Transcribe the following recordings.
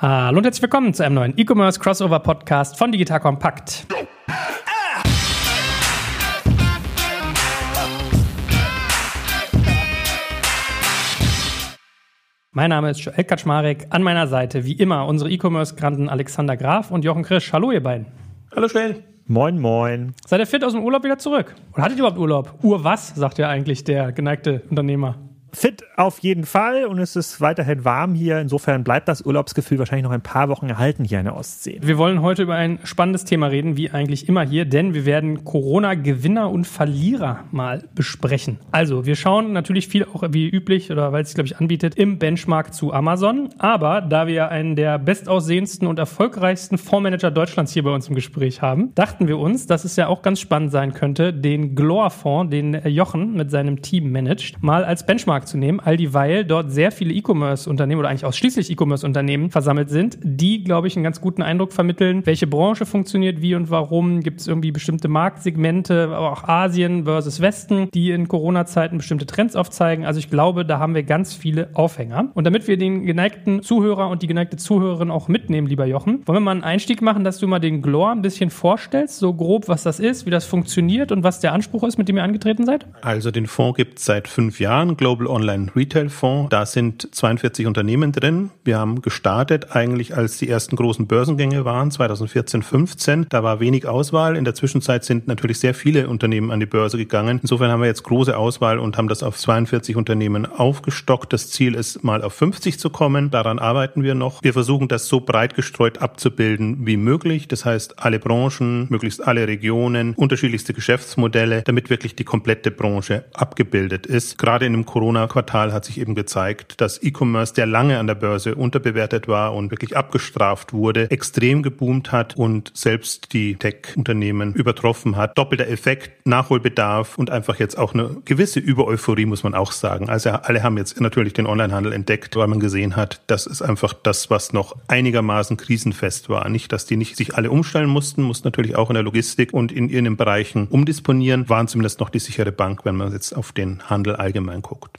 Hallo und herzlich willkommen zu einem neuen E-Commerce Crossover Podcast von Digital Compact. Mein Name ist Joel Kaczmarek. An meiner Seite, wie immer, unsere E-Commerce-Granden Alexander Graf und Jochen Krisch. Hallo, ihr beiden. Hallo, Joel. Moin, moin. Seid ihr fit aus dem Urlaub wieder zurück? Oder hattet ihr überhaupt Urlaub? Ur was, sagt ja eigentlich der geneigte Unternehmer. Fit auf jeden Fall und es ist weiterhin warm hier. Insofern bleibt das Urlaubsgefühl wahrscheinlich noch ein paar Wochen erhalten hier in der Ostsee. Wir wollen heute über ein spannendes Thema reden, wie eigentlich immer hier, denn wir werden Corona-Gewinner und Verlierer mal besprechen. Also, wir schauen natürlich viel auch wie üblich oder weil es sich, glaube ich, anbietet, im Benchmark zu Amazon. Aber da wir einen der bestaussehendsten und erfolgreichsten Fondsmanager Deutschlands hier bei uns im Gespräch haben, dachten wir uns, dass es ja auch ganz spannend sein könnte, den Glor-Fonds, den Jochen mit seinem Team managt, mal als Benchmark Benchmark zu nehmen, all dieweil dort sehr viele E-Commerce-Unternehmen oder eigentlich ausschließlich E-Commerce-Unternehmen versammelt sind, die, glaube ich, einen ganz guten Eindruck vermitteln, welche Branche funktioniert wie und warum, gibt es irgendwie bestimmte Marktsegmente, aber auch Asien versus Westen, die in Corona-Zeiten bestimmte Trends aufzeigen. Also ich glaube, da haben wir ganz viele Aufhänger. Und damit wir den geneigten Zuhörer und die geneigte Zuhörerin auch mitnehmen, lieber Jochen, wollen wir mal einen Einstieg machen, dass du mal den Glor ein bisschen vorstellst, so grob, was das ist, wie das funktioniert und was der Anspruch ist, mit dem ihr angetreten seid? Also den Fonds gibt es seit fünf Jahren, Global Online Retail Fonds. Da sind 42 Unternehmen drin. Wir haben gestartet eigentlich, als die ersten großen Börsengänge waren, 2014, 15. Da war wenig Auswahl. In der Zwischenzeit sind natürlich sehr viele Unternehmen an die Börse gegangen. Insofern haben wir jetzt große Auswahl und haben das auf 42 Unternehmen aufgestockt. Das Ziel ist mal auf 50 zu kommen. Daran arbeiten wir noch. Wir versuchen das so breit gestreut abzubilden wie möglich. Das heißt, alle Branchen, möglichst alle Regionen, unterschiedlichste Geschäftsmodelle, damit wirklich die komplette Branche abgebildet ist. Gerade in einem Corona Corona-Quartal hat sich eben gezeigt, dass E-Commerce, der lange an der Börse unterbewertet war und wirklich abgestraft wurde, extrem geboomt hat und selbst die Tech-Unternehmen übertroffen hat. Doppelter Effekt, Nachholbedarf und einfach jetzt auch eine gewisse Übereuphorie, muss man auch sagen. Also alle haben jetzt natürlich den Onlinehandel entdeckt, weil man gesehen hat, das ist einfach das, was noch einigermaßen krisenfest war. Nicht, dass die nicht sich alle umstellen mussten, mussten natürlich auch in der Logistik und in ihren Bereichen umdisponieren, waren zumindest noch die sichere Bank, wenn man jetzt auf den Handel allgemein guckt.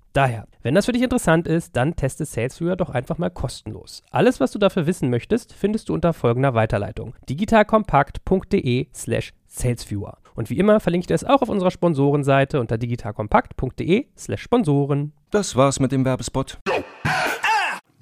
Daher, wenn das für dich interessant ist, dann teste SalesViewer doch einfach mal kostenlos. Alles, was du dafür wissen möchtest, findest du unter folgender Weiterleitung: digitalkompakt.de/slash salesviewer. Und wie immer verlinke ich das auch auf unserer Sponsorenseite unter digitalkompakt.de/slash Sponsoren. Das war's mit dem Werbespot.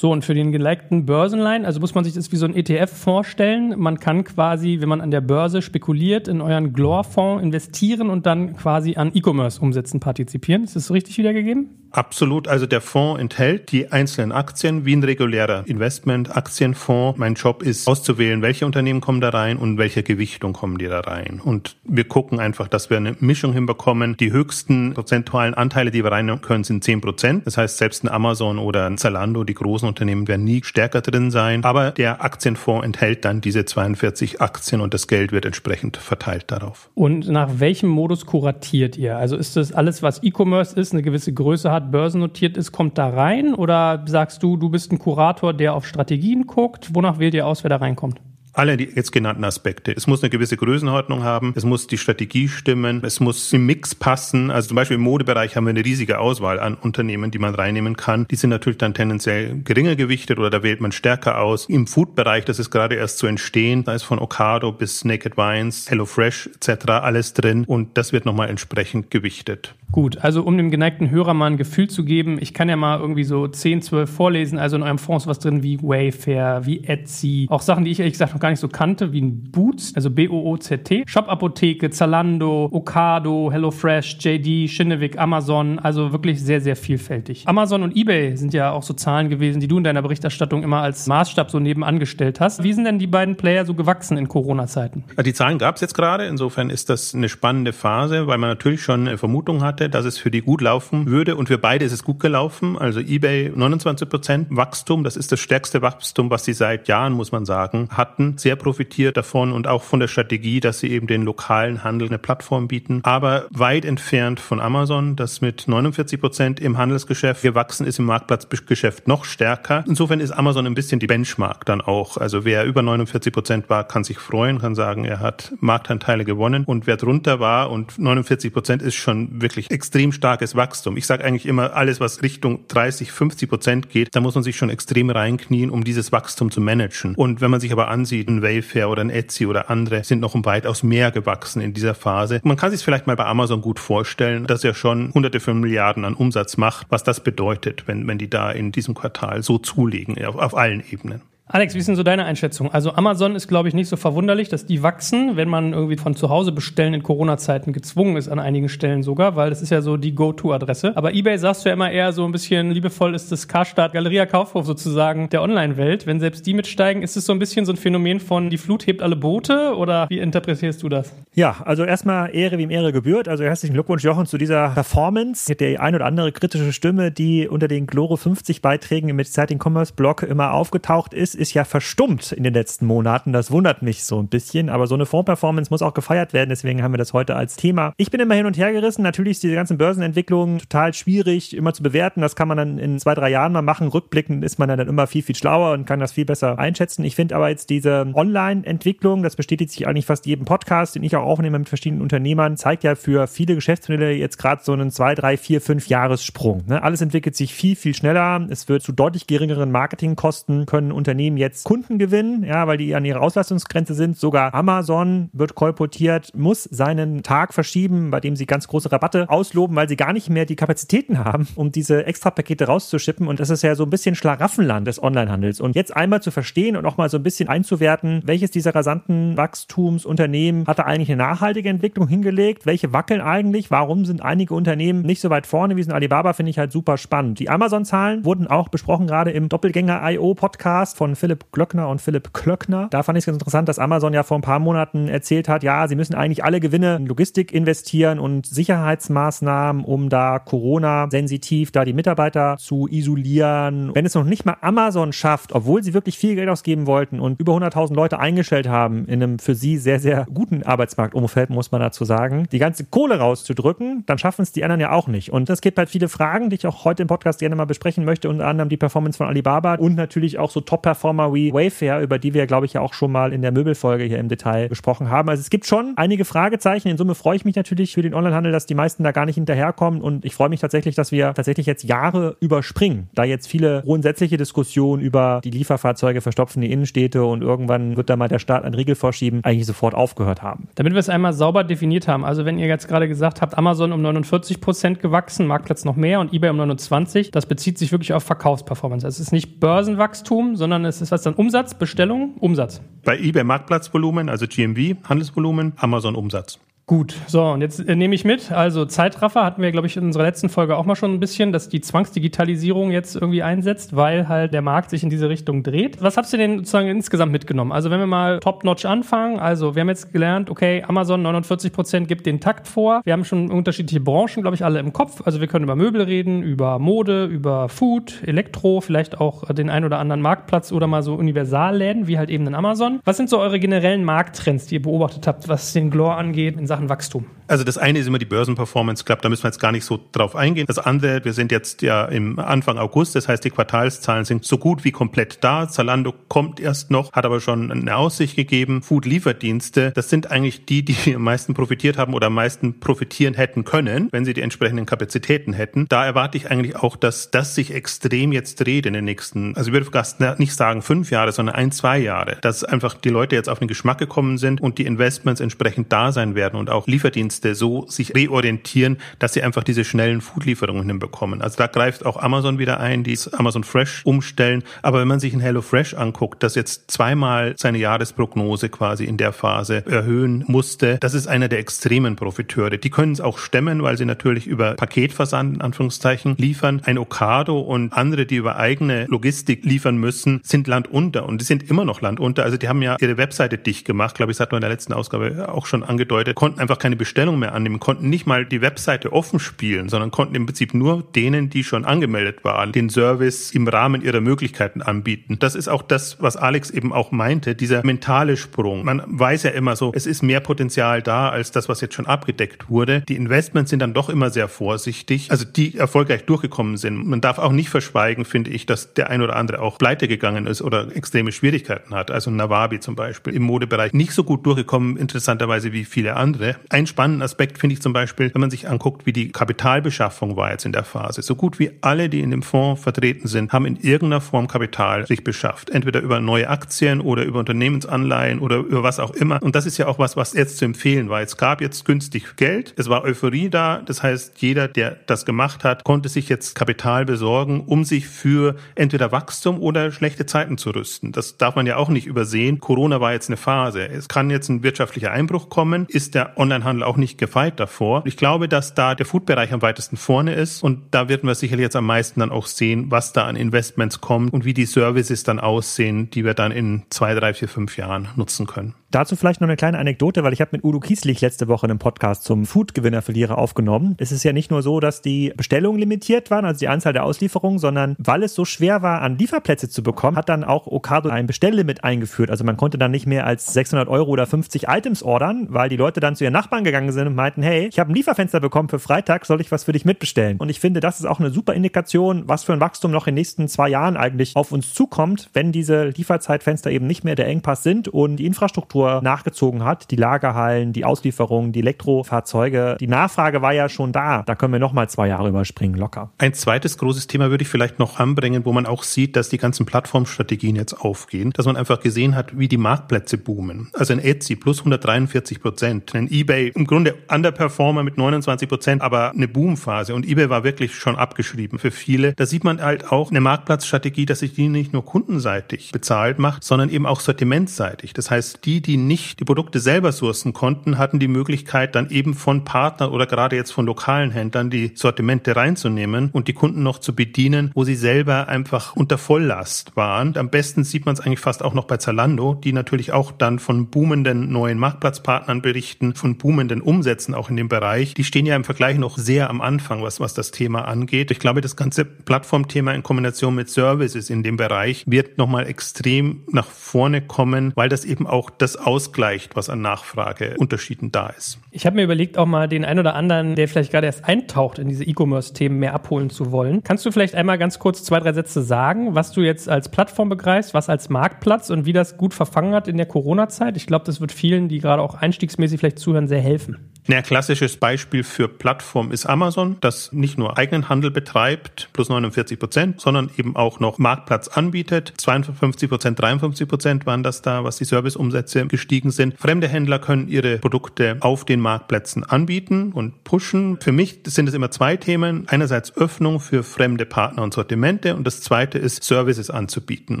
So, und für den gelikten Börsenline, also muss man sich das wie so ein ETF vorstellen. Man kann quasi, wenn man an der Börse spekuliert, in euren Glor-Fonds investieren und dann quasi an E-Commerce-Umsätzen partizipieren. Ist das richtig wiedergegeben? Absolut. Also der Fonds enthält die einzelnen Aktien wie ein regulärer Investment-Aktienfonds. Mein Job ist auszuwählen, welche Unternehmen kommen da rein und welche Gewichtung kommen die da rein. Und wir gucken einfach, dass wir eine Mischung hinbekommen. Die höchsten prozentualen Anteile, die wir reinnehmen können, sind 10 Prozent. Das heißt, selbst ein Amazon oder ein Zalando, die großen Unternehmen, werden nie stärker drin sein. Aber der Aktienfonds enthält dann diese 42 Aktien und das Geld wird entsprechend verteilt darauf. Und nach welchem Modus kuratiert ihr? Also ist das alles, was E-Commerce ist, eine gewisse Größe hat? Börsennotiert ist, kommt da rein? Oder sagst du, du bist ein Kurator, der auf Strategien guckt? Wonach wählt ihr aus, wer da reinkommt? Alle die jetzt genannten Aspekte. Es muss eine gewisse Größenordnung haben, es muss die Strategie stimmen, es muss im Mix passen. Also zum Beispiel im Modebereich haben wir eine riesige Auswahl an Unternehmen, die man reinnehmen kann. Die sind natürlich dann tendenziell geringer gewichtet oder da wählt man stärker aus. Im Food-Bereich, das ist gerade erst zu entstehen, da ist von Ocado bis Naked Wines, HelloFresh etc. alles drin und das wird nochmal entsprechend gewichtet. Gut, also um dem geneigten Hörer mal ein Gefühl zu geben, ich kann ja mal irgendwie so 10, 12 vorlesen, also in eurem Fonds was drin wie Wayfair, wie Etsy, auch Sachen, die ich ehrlich gesagt noch gar nicht so kannte, wie ein Boots, also B-O-O-Z-T, Shop Apotheke, Zalando, Ocado, HelloFresh, JD, Schinnewig, Amazon, also wirklich sehr, sehr vielfältig. Amazon und Ebay sind ja auch so Zahlen gewesen, die du in deiner Berichterstattung immer als Maßstab so nebenan gestellt hast. Wie sind denn die beiden Player so gewachsen in Corona-Zeiten? Die Zahlen gab es jetzt gerade, insofern ist das eine spannende Phase, weil man natürlich schon eine Vermutung hatte, dass es für die gut laufen würde und für beide ist es gut gelaufen. Also eBay 29 Prozent Wachstum, das ist das stärkste Wachstum, was sie seit Jahren, muss man sagen, hatten. Sehr profitiert davon und auch von der Strategie, dass sie eben den lokalen Handel eine Plattform bieten. Aber weit entfernt von Amazon, das mit 49 Prozent im Handelsgeschäft gewachsen ist, im Marktplatzgeschäft noch stärker. Insofern ist Amazon ein bisschen die Benchmark dann auch. Also wer über 49 Prozent war, kann sich freuen, kann sagen, er hat Marktanteile gewonnen. Und wer drunter war und 49 Prozent ist schon wirklich extrem starkes Wachstum. Ich sage eigentlich immer, alles, was Richtung 30, 50 Prozent geht, da muss man sich schon extrem reinknien, um dieses Wachstum zu managen. Und wenn man sich aber ansieht, ein Wayfair oder ein Etsy oder andere sind noch um weitaus mehr gewachsen in dieser Phase. Man kann sich vielleicht mal bei Amazon gut vorstellen, dass er schon hunderte von Milliarden an Umsatz macht, was das bedeutet, wenn, wenn die da in diesem Quartal so zulegen, auf, auf allen Ebenen. Alex, wie ist denn so deine Einschätzung? Also Amazon ist, glaube ich, nicht so verwunderlich, dass die wachsen, wenn man irgendwie von zu Hause bestellen in Corona-Zeiten gezwungen ist, an einigen Stellen sogar, weil das ist ja so die Go-To-Adresse. Aber eBay sagst du ja immer eher so ein bisschen liebevoll ist das Karstadt Galeria Kaufhof sozusagen der Online-Welt. Wenn selbst die mitsteigen, ist es so ein bisschen so ein Phänomen von die Flut hebt alle Boote oder wie interpretierst du das? Ja, also erstmal Ehre, wem Ehre gebührt. Also herzlichen Glückwunsch, Jochen, zu dieser Performance. Der ein oder andere kritische Stimme, die unter den Gloro 50 Beiträgen im Exciting Commerce Blog immer aufgetaucht ist, ist ja verstummt in den letzten Monaten. Das wundert mich so ein bisschen, aber so eine Fondsperformance muss auch gefeiert werden, deswegen haben wir das heute als Thema. Ich bin immer hin und her gerissen. Natürlich ist diese ganzen Börsenentwicklungen total schwierig immer zu bewerten. Das kann man dann in zwei, drei Jahren mal machen. Rückblickend ist man dann immer viel, viel schlauer und kann das viel besser einschätzen. Ich finde aber jetzt diese Online-Entwicklung, das bestätigt sich eigentlich fast jedem Podcast, den ich auch aufnehme mit verschiedenen Unternehmern, zeigt ja für viele Geschäftsmodelle jetzt gerade so einen zwei, drei, vier, fünf Jahressprung. Ne? Alles entwickelt sich viel, viel schneller. Es wird zu deutlich geringeren Marketingkosten können Unternehmen jetzt Kunden gewinnen, ja, weil die an ihrer Auslastungsgrenze sind. Sogar Amazon wird kolportiert, muss seinen Tag verschieben, bei dem sie ganz große Rabatte ausloben, weil sie gar nicht mehr die Kapazitäten haben, um diese Extrapakete rauszuschippen. Und das ist ja so ein bisschen Schlaraffenland des Onlinehandels. Und jetzt einmal zu verstehen und auch mal so ein bisschen einzuwerten, welches dieser rasanten Wachstumsunternehmen hatte eigentlich eine nachhaltige Entwicklung hingelegt? Welche wackeln eigentlich? Warum sind einige Unternehmen nicht so weit vorne wie sind Alibaba? Finde ich halt super spannend. Die Amazon-Zahlen wurden auch besprochen, gerade im Doppelgänger-IO-Podcast von Philipp Glöckner und Philipp Klöckner. Da fand ich es ganz interessant, dass Amazon ja vor ein paar Monaten erzählt hat, ja, sie müssen eigentlich alle Gewinne in Logistik investieren und Sicherheitsmaßnahmen, um da Corona-sensitiv da die Mitarbeiter zu isolieren. Wenn es noch nicht mal Amazon schafft, obwohl sie wirklich viel Geld ausgeben wollten und über 100.000 Leute eingestellt haben in einem für sie sehr, sehr guten Arbeitsmarktumfeld, muss man dazu sagen, die ganze Kohle rauszudrücken, dann schaffen es die anderen ja auch nicht. Und es gibt halt viele Fragen, die ich auch heute im Podcast gerne mal besprechen möchte, unter anderem die Performance von Alibaba und natürlich auch so Top-Performer wie wie Wayfair, über die wir, glaube ich, ja auch schon mal in der Möbelfolge hier im Detail besprochen haben. Also es gibt schon einige Fragezeichen. In Summe freue ich mich natürlich für den Onlinehandel, dass die meisten da gar nicht hinterherkommen. Und ich freue mich tatsächlich, dass wir tatsächlich jetzt Jahre überspringen, da jetzt viele grundsätzliche Diskussionen über die Lieferfahrzeuge verstopfen die Innenstädte und irgendwann wird da mal der Staat einen Riegel vorschieben, eigentlich sofort aufgehört haben. Damit wir es einmal sauber definiert haben, also wenn ihr jetzt gerade gesagt habt, Amazon um 49 Prozent gewachsen, Marktplatz noch mehr und eBay um 29, das bezieht sich wirklich auf Verkaufsperformance. Es ist nicht Börsenwachstum, sondern es ist was dann Umsatz, Bestellung, Umsatz. Bei eBay Marktplatzvolumen, also GMV, Handelsvolumen, Amazon Umsatz. Gut, so, und jetzt äh, nehme ich mit. Also Zeitraffer hatten wir, glaube ich, in unserer letzten Folge auch mal schon ein bisschen, dass die Zwangsdigitalisierung jetzt irgendwie einsetzt, weil halt der Markt sich in diese Richtung dreht. Was habt ihr denn sozusagen insgesamt mitgenommen? Also wenn wir mal top-notch anfangen, also wir haben jetzt gelernt, okay, Amazon 49 Prozent gibt den Takt vor. Wir haben schon unterschiedliche Branchen, glaube ich, alle im Kopf. Also wir können über Möbel reden, über Mode, über Food, Elektro, vielleicht auch den ein oder anderen Marktplatz oder mal so Universalläden, wie halt eben in Amazon. Was sind so eure generellen Markttrends, die ihr beobachtet habt, was den Glor angeht in Sachen Sachen Wachstum? Also das eine ist immer die Börsenperformance Club, da müssen wir jetzt gar nicht so drauf eingehen. Das andere, wir sind jetzt ja im Anfang August, das heißt die Quartalszahlen sind so gut wie komplett da. Zalando kommt erst noch, hat aber schon eine Aussicht gegeben. Food-Lieferdienste, das sind eigentlich die, die am meisten profitiert haben oder am meisten profitieren hätten können, wenn sie die entsprechenden Kapazitäten hätten. Da erwarte ich eigentlich auch, dass das sich extrem jetzt dreht in den nächsten, also ich würde fast nicht sagen fünf Jahre, sondern ein, zwei Jahre, dass einfach die Leute jetzt auf den Geschmack gekommen sind und die Investments entsprechend da sein werden und und auch Lieferdienste so sich reorientieren, dass sie einfach diese schnellen Foodlieferungen hinbekommen. Also da greift auch Amazon wieder ein, die Amazon Fresh umstellen. Aber wenn man sich ein HelloFresh anguckt, das jetzt zweimal seine Jahresprognose quasi in der Phase erhöhen musste, das ist einer der extremen Profiteure. Die können es auch stemmen, weil sie natürlich über Paketversand in Anführungszeichen liefern. Ein Ocado und andere, die über eigene Logistik liefern müssen, sind landunter und die sind immer noch landunter. Also die haben ja ihre Webseite dicht gemacht, glaube ich, das hat man in der letzten Ausgabe auch schon angedeutet, konnten einfach keine Bestellung mehr annehmen, konnten nicht mal die Webseite offen spielen, sondern konnten im Prinzip nur denen, die schon angemeldet waren, den Service im Rahmen ihrer Möglichkeiten anbieten. Das ist auch das, was Alex eben auch meinte, dieser mentale Sprung. Man weiß ja immer so, es ist mehr Potenzial da als das, was jetzt schon abgedeckt wurde. Die Investments sind dann doch immer sehr vorsichtig, also die erfolgreich durchgekommen sind. Man darf auch nicht verschweigen, finde ich, dass der ein oder andere auch pleite gegangen ist oder extreme Schwierigkeiten hat. Also Nawabi zum Beispiel im Modebereich nicht so gut durchgekommen, interessanterweise wie viele andere. Ein spannender Aspekt finde ich zum Beispiel, wenn man sich anguckt, wie die Kapitalbeschaffung war jetzt in der Phase. So gut wie alle, die in dem Fonds vertreten sind, haben in irgendeiner Form Kapital sich beschafft. Entweder über neue Aktien oder über Unternehmensanleihen oder über was auch immer. Und das ist ja auch was, was jetzt zu empfehlen war. Es gab jetzt günstig Geld. Es war Euphorie da. Das heißt, jeder, der das gemacht hat, konnte sich jetzt Kapital besorgen, um sich für entweder Wachstum oder schlechte Zeiten zu rüsten. Das darf man ja auch nicht übersehen. Corona war jetzt eine Phase. Es kann jetzt ein wirtschaftlicher Einbruch kommen. Ist der Onlinehandel auch nicht gefeit davor? Ich glaube, dass da der Foodbereich am weitesten vorne ist und da werden wir sicherlich jetzt am meisten dann auch sehen, was da an Investments kommt und wie die Services dann aussehen, die wir dann in zwei, drei, vier, fünf Jahren nutzen können. Dazu vielleicht noch eine kleine Anekdote, weil ich habe mit Udo Kieslich letzte Woche einen Podcast zum Food-Gewinner-Verlierer aufgenommen. Es ist ja nicht nur so, dass die Bestellungen limitiert waren, also die Anzahl der Auslieferungen, sondern weil es so schwer war, an Lieferplätze zu bekommen, hat dann auch Ocado ein Bestelllimit eingeführt. Also man konnte dann nicht mehr als 600 Euro oder 50 Items ordern, weil die Leute dann zu ihren Nachbarn gegangen sind und meinten, hey, ich habe ein Lieferfenster bekommen für Freitag, soll ich was für dich mitbestellen? Und ich finde, das ist auch eine super Indikation, was für ein Wachstum noch in den nächsten zwei Jahren eigentlich auf uns zukommt, wenn diese Lieferzeitfenster eben nicht mehr der Engpass sind und die Infrastruktur nachgezogen hat, die Lagerhallen, die Auslieferungen, die Elektrofahrzeuge. Die Nachfrage war ja schon da. Da können wir noch mal zwei Jahre überspringen, locker. Ein zweites großes Thema würde ich vielleicht noch anbringen, wo man auch sieht, dass die ganzen Plattformstrategien jetzt aufgehen, dass man einfach gesehen hat, wie die Marktplätze boomen. Also ein Etsy plus 143 Prozent, ein eBay im Grunde Underperformer mit 29 Prozent, aber eine Boomphase und eBay war wirklich schon abgeschrieben für viele. Da sieht man halt auch eine Marktplatzstrategie, dass sich die nicht nur kundenseitig bezahlt macht, sondern eben auch sortimentseitig. Das heißt, die, die nicht die Produkte selber sourcen konnten, hatten die Möglichkeit, dann eben von Partnern oder gerade jetzt von lokalen Händlern die Sortimente reinzunehmen und die Kunden noch zu bedienen, wo sie selber einfach unter Volllast waren. Am besten sieht man es eigentlich fast auch noch bei Zalando, die natürlich auch dann von boomenden neuen Marktplatzpartnern berichten, von boomenden Umsätzen auch in dem Bereich. Die stehen ja im Vergleich noch sehr am Anfang, was, was das Thema angeht. Ich glaube, das ganze Plattformthema in Kombination mit Services in dem Bereich wird nochmal extrem nach vorne kommen, weil das eben auch das ausgleicht, was an Nachfrageunterschieden da ist. Ich habe mir überlegt, auch mal den einen oder anderen, der vielleicht gerade erst eintaucht in diese E-Commerce-Themen, mehr abholen zu wollen. Kannst du vielleicht einmal ganz kurz zwei, drei Sätze sagen, was du jetzt als Plattform begreifst, was als Marktplatz und wie das gut verfangen hat in der Corona-Zeit? Ich glaube, das wird vielen, die gerade auch einstiegsmäßig vielleicht zuhören, sehr helfen. Ein klassisches Beispiel für Plattform ist Amazon, das nicht nur eigenen Handel betreibt, plus 49 Prozent, sondern eben auch noch Marktplatz anbietet. 52 Prozent, 53 Prozent waren das da, was die Serviceumsätze gestiegen sind. Fremde Händler können ihre Produkte auf den Marktplätzen anbieten und pushen. Für mich sind es immer zwei Themen. Einerseits Öffnung für fremde Partner und Sortimente und das zweite ist Services anzubieten.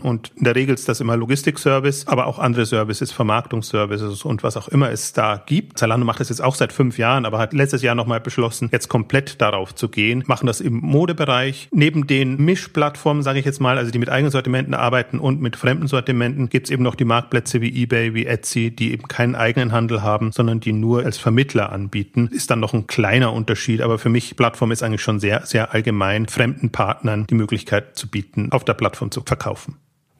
Und in der Regel ist das immer Logistikservice, aber auch andere Services, Vermarktungsservices und was auch immer es da gibt. Zalando macht das jetzt auch seit fünf Jahren, aber hat letztes Jahr nochmal beschlossen, jetzt komplett darauf zu gehen, machen das im Modebereich. Neben den Mischplattformen, sage ich jetzt mal, also die mit eigenen Sortimenten arbeiten und mit fremden Sortimenten, gibt es eben noch die Marktplätze wie eBay, wie Etsy, die eben keinen eigenen Handel haben, sondern die nur als Vermittler anbieten. Ist dann noch ein kleiner Unterschied, aber für mich Plattform ist eigentlich schon sehr, sehr allgemein, fremden Partnern die Möglichkeit zu bieten, auf der Plattform zu verkaufen.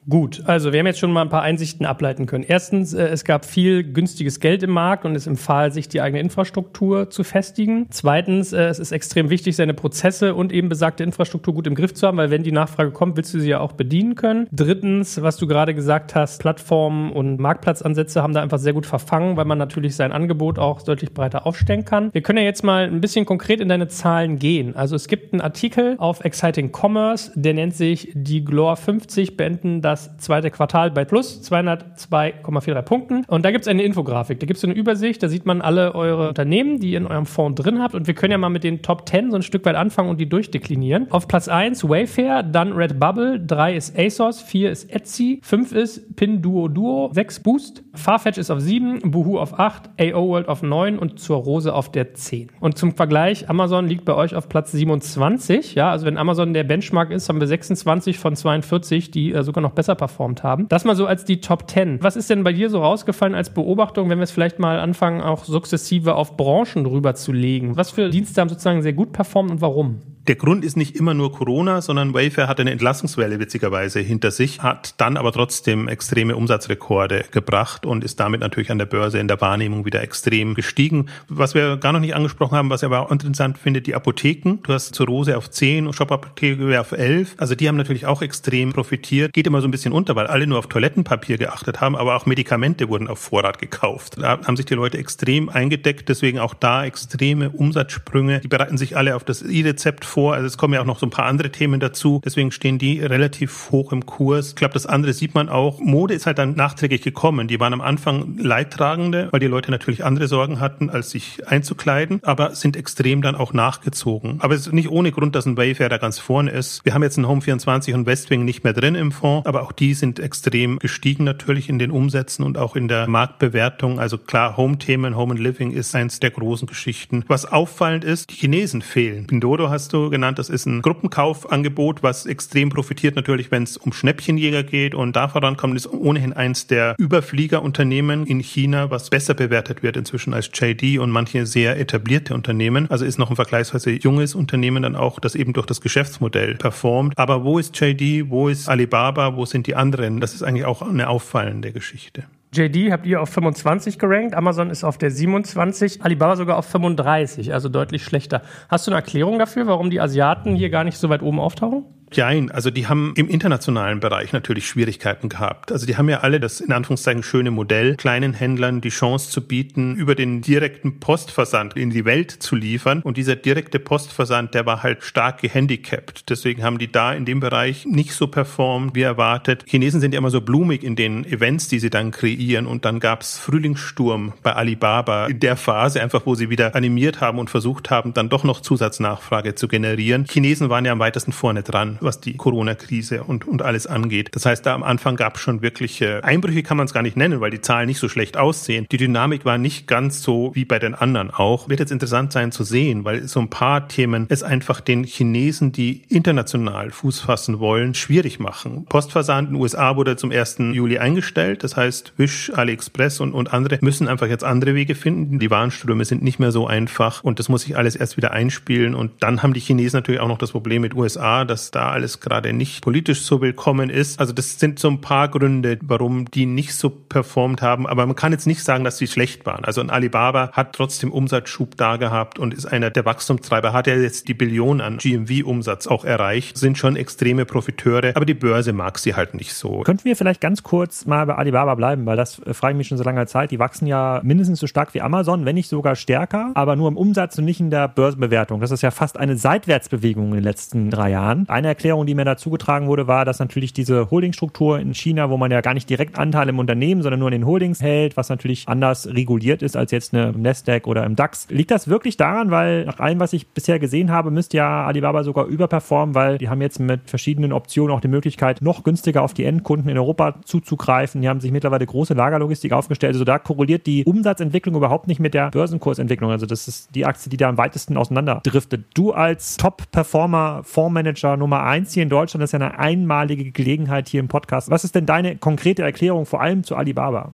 Gut, also wir haben jetzt schon mal ein paar Einsichten ableiten können. Erstens, äh, es gab viel günstiges Geld im Markt und es empfahl sich, die eigene Infrastruktur zu festigen. Zweitens, äh, es ist extrem wichtig, seine Prozesse und eben besagte Infrastruktur gut im Griff zu haben, weil wenn die Nachfrage kommt, willst du sie ja auch bedienen können. Drittens, was du gerade gesagt hast, Plattformen und Marktplatzansätze haben da einfach sehr gut verfangen, weil man natürlich sein Angebot auch deutlich breiter aufstellen kann. Wir können ja jetzt mal ein bisschen konkret in deine Zahlen gehen. Also es gibt einen Artikel auf Exciting Commerce, der nennt sich die Glor 50 beenden das zweite Quartal bei plus 202,43 Punkten. Und da gibt es eine Infografik, da gibt es eine Übersicht, da sieht man alle eure Unternehmen, die ihr in eurem Fonds drin habt. Und wir können ja mal mit den Top 10 so ein Stück weit anfangen und die durchdeklinieren. Auf Platz 1 Wayfair, dann Redbubble, 3 ist ASOS, 4 ist Etsy, 5 ist Pinduoduo, 6 Boost, Farfetch ist auf 7, Boohoo auf 8, AO World auf 9 und zur Rose auf der 10. Und zum Vergleich, Amazon liegt bei euch auf Platz 27. Ja, also wenn Amazon der Benchmark ist, haben wir 26 von 42, die äh, sogar noch besser performt haben. Das mal so als die Top 10. Was ist denn bei dir so rausgefallen als Beobachtung, wenn wir es vielleicht mal anfangen, auch sukzessive auf Branchen drüber zu legen? Was für Dienste haben sozusagen sehr gut performt und warum? Der Grund ist nicht immer nur Corona, sondern Wayfair hat eine Entlassungswelle witzigerweise hinter sich, hat dann aber trotzdem extreme Umsatzrekorde gebracht und ist damit natürlich an der Börse in der Wahrnehmung wieder extrem gestiegen. Was wir gar noch nicht angesprochen haben, was ich aber auch interessant finde, die Apotheken. Du hast zur Rose auf 10, Shop-Apotheke auf 11. Also die haben natürlich auch extrem profitiert. Geht immer so ein bisschen unter, weil alle nur auf Toilettenpapier geachtet haben, aber auch Medikamente wurden auf Vorrat gekauft. Da haben sich die Leute extrem eingedeckt, deswegen auch da extreme Umsatzsprünge. Die bereiten sich alle auf das E-Rezept vor. Also es kommen ja auch noch so ein paar andere Themen dazu. Deswegen stehen die relativ hoch im Kurs. Ich glaube, das andere sieht man auch. Mode ist halt dann nachträglich gekommen. Die waren am Anfang Leidtragende, weil die Leute natürlich andere Sorgen hatten, als sich einzukleiden, aber sind extrem dann auch nachgezogen. Aber es ist nicht ohne Grund, dass ein Wayfair da ganz vorne ist. Wir haben jetzt ein Home24 und Westwing nicht mehr drin im Fonds, aber auch die sind extrem gestiegen natürlich in den Umsätzen und auch in der Marktbewertung. Also klar, Home-Themen, Home and Living ist eins der großen Geschichten. Was auffallend ist, die Chinesen fehlen. Pindodo hast du genannt. Das ist ein Gruppenkaufangebot, was extrem profitiert natürlich, wenn es um Schnäppchenjäger geht. Und da vorankommt ist ohnehin eins der Überfliegerunternehmen in China, was besser bewertet wird inzwischen als JD und manche sehr etablierte Unternehmen. Also ist noch ein vergleichsweise junges Unternehmen dann auch, das eben durch das Geschäftsmodell performt. Aber wo ist JD? Wo ist Alibaba? Wo sind die anderen? Das ist eigentlich auch eine auffallende Geschichte. JD habt ihr auf 25 gerankt, Amazon ist auf der 27, Alibaba sogar auf 35, also deutlich schlechter. Hast du eine Erklärung dafür, warum die Asiaten hier gar nicht so weit oben auftauchen? Jein, also die haben im internationalen Bereich natürlich Schwierigkeiten gehabt. Also die haben ja alle das in Anführungszeichen schöne Modell, kleinen Händlern die Chance zu bieten, über den direkten Postversand in die Welt zu liefern. Und dieser direkte Postversand, der war halt stark gehandicapt. Deswegen haben die da in dem Bereich nicht so performt wie erwartet. Chinesen sind ja immer so blumig in den Events, die sie dann kreieren. Und dann gab's Frühlingssturm bei Alibaba in der Phase einfach, wo sie wieder animiert haben und versucht haben, dann doch noch Zusatznachfrage zu generieren. Chinesen waren ja am weitesten vorne dran was die Corona-Krise und, und alles angeht. Das heißt, da am Anfang gab es schon wirkliche Einbrüche, kann man es gar nicht nennen, weil die Zahlen nicht so schlecht aussehen. Die Dynamik war nicht ganz so wie bei den anderen auch. Wird jetzt interessant sein zu sehen, weil so ein paar Themen es einfach den Chinesen, die international Fuß fassen wollen, schwierig machen. Postversand in den USA wurde zum 1. Juli eingestellt. Das heißt, Wish, AliExpress und, und andere müssen einfach jetzt andere Wege finden. Die Warenströme sind nicht mehr so einfach und das muss sich alles erst wieder einspielen. Und dann haben die Chinesen natürlich auch noch das Problem mit USA, dass da alles gerade nicht politisch so willkommen ist. Also das sind so ein paar Gründe, warum die nicht so performt haben. Aber man kann jetzt nicht sagen, dass sie schlecht waren. Also ein Alibaba hat trotzdem Umsatzschub da gehabt und ist einer der Wachstumstreiber, hat ja jetzt die Billion an GMV-Umsatz auch erreicht, sind schon extreme Profiteure, aber die Börse mag sie halt nicht so. Könnten wir vielleicht ganz kurz mal bei Alibaba bleiben, weil das äh, frage ich mich schon so langer Zeit. Die wachsen ja mindestens so stark wie Amazon, wenn nicht sogar stärker, aber nur im Umsatz und nicht in der Börsenbewertung. Das ist ja fast eine Seitwärtsbewegung in den letzten drei Jahren. Eine Erklärung, die mir da zugetragen wurde, war, dass natürlich diese Holdingstruktur in China, wo man ja gar nicht direkt Anteile im Unternehmen, sondern nur in den Holdings hält, was natürlich anders reguliert ist als jetzt eine Nasdaq oder im DAX. Liegt das wirklich daran, weil nach allem, was ich bisher gesehen habe, müsste ja Alibaba sogar überperformen, weil die haben jetzt mit verschiedenen Optionen auch die Möglichkeit, noch günstiger auf die Endkunden in Europa zuzugreifen. Die haben sich mittlerweile große Lagerlogistik aufgestellt. Also da korreliert die Umsatzentwicklung überhaupt nicht mit der Börsenkursentwicklung. Also das ist die Aktie, die da am weitesten auseinander driftet. Du als Top-Performer, Fondsmanager Nummer eins hier in Deutschland, das ist ja eine einmalige Gelegenheit hier im Podcast. Was ist denn deine konkrete Erklärung vor allem zu Alibaba?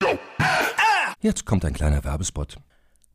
Jetzt kommt ein kleiner Werbespot.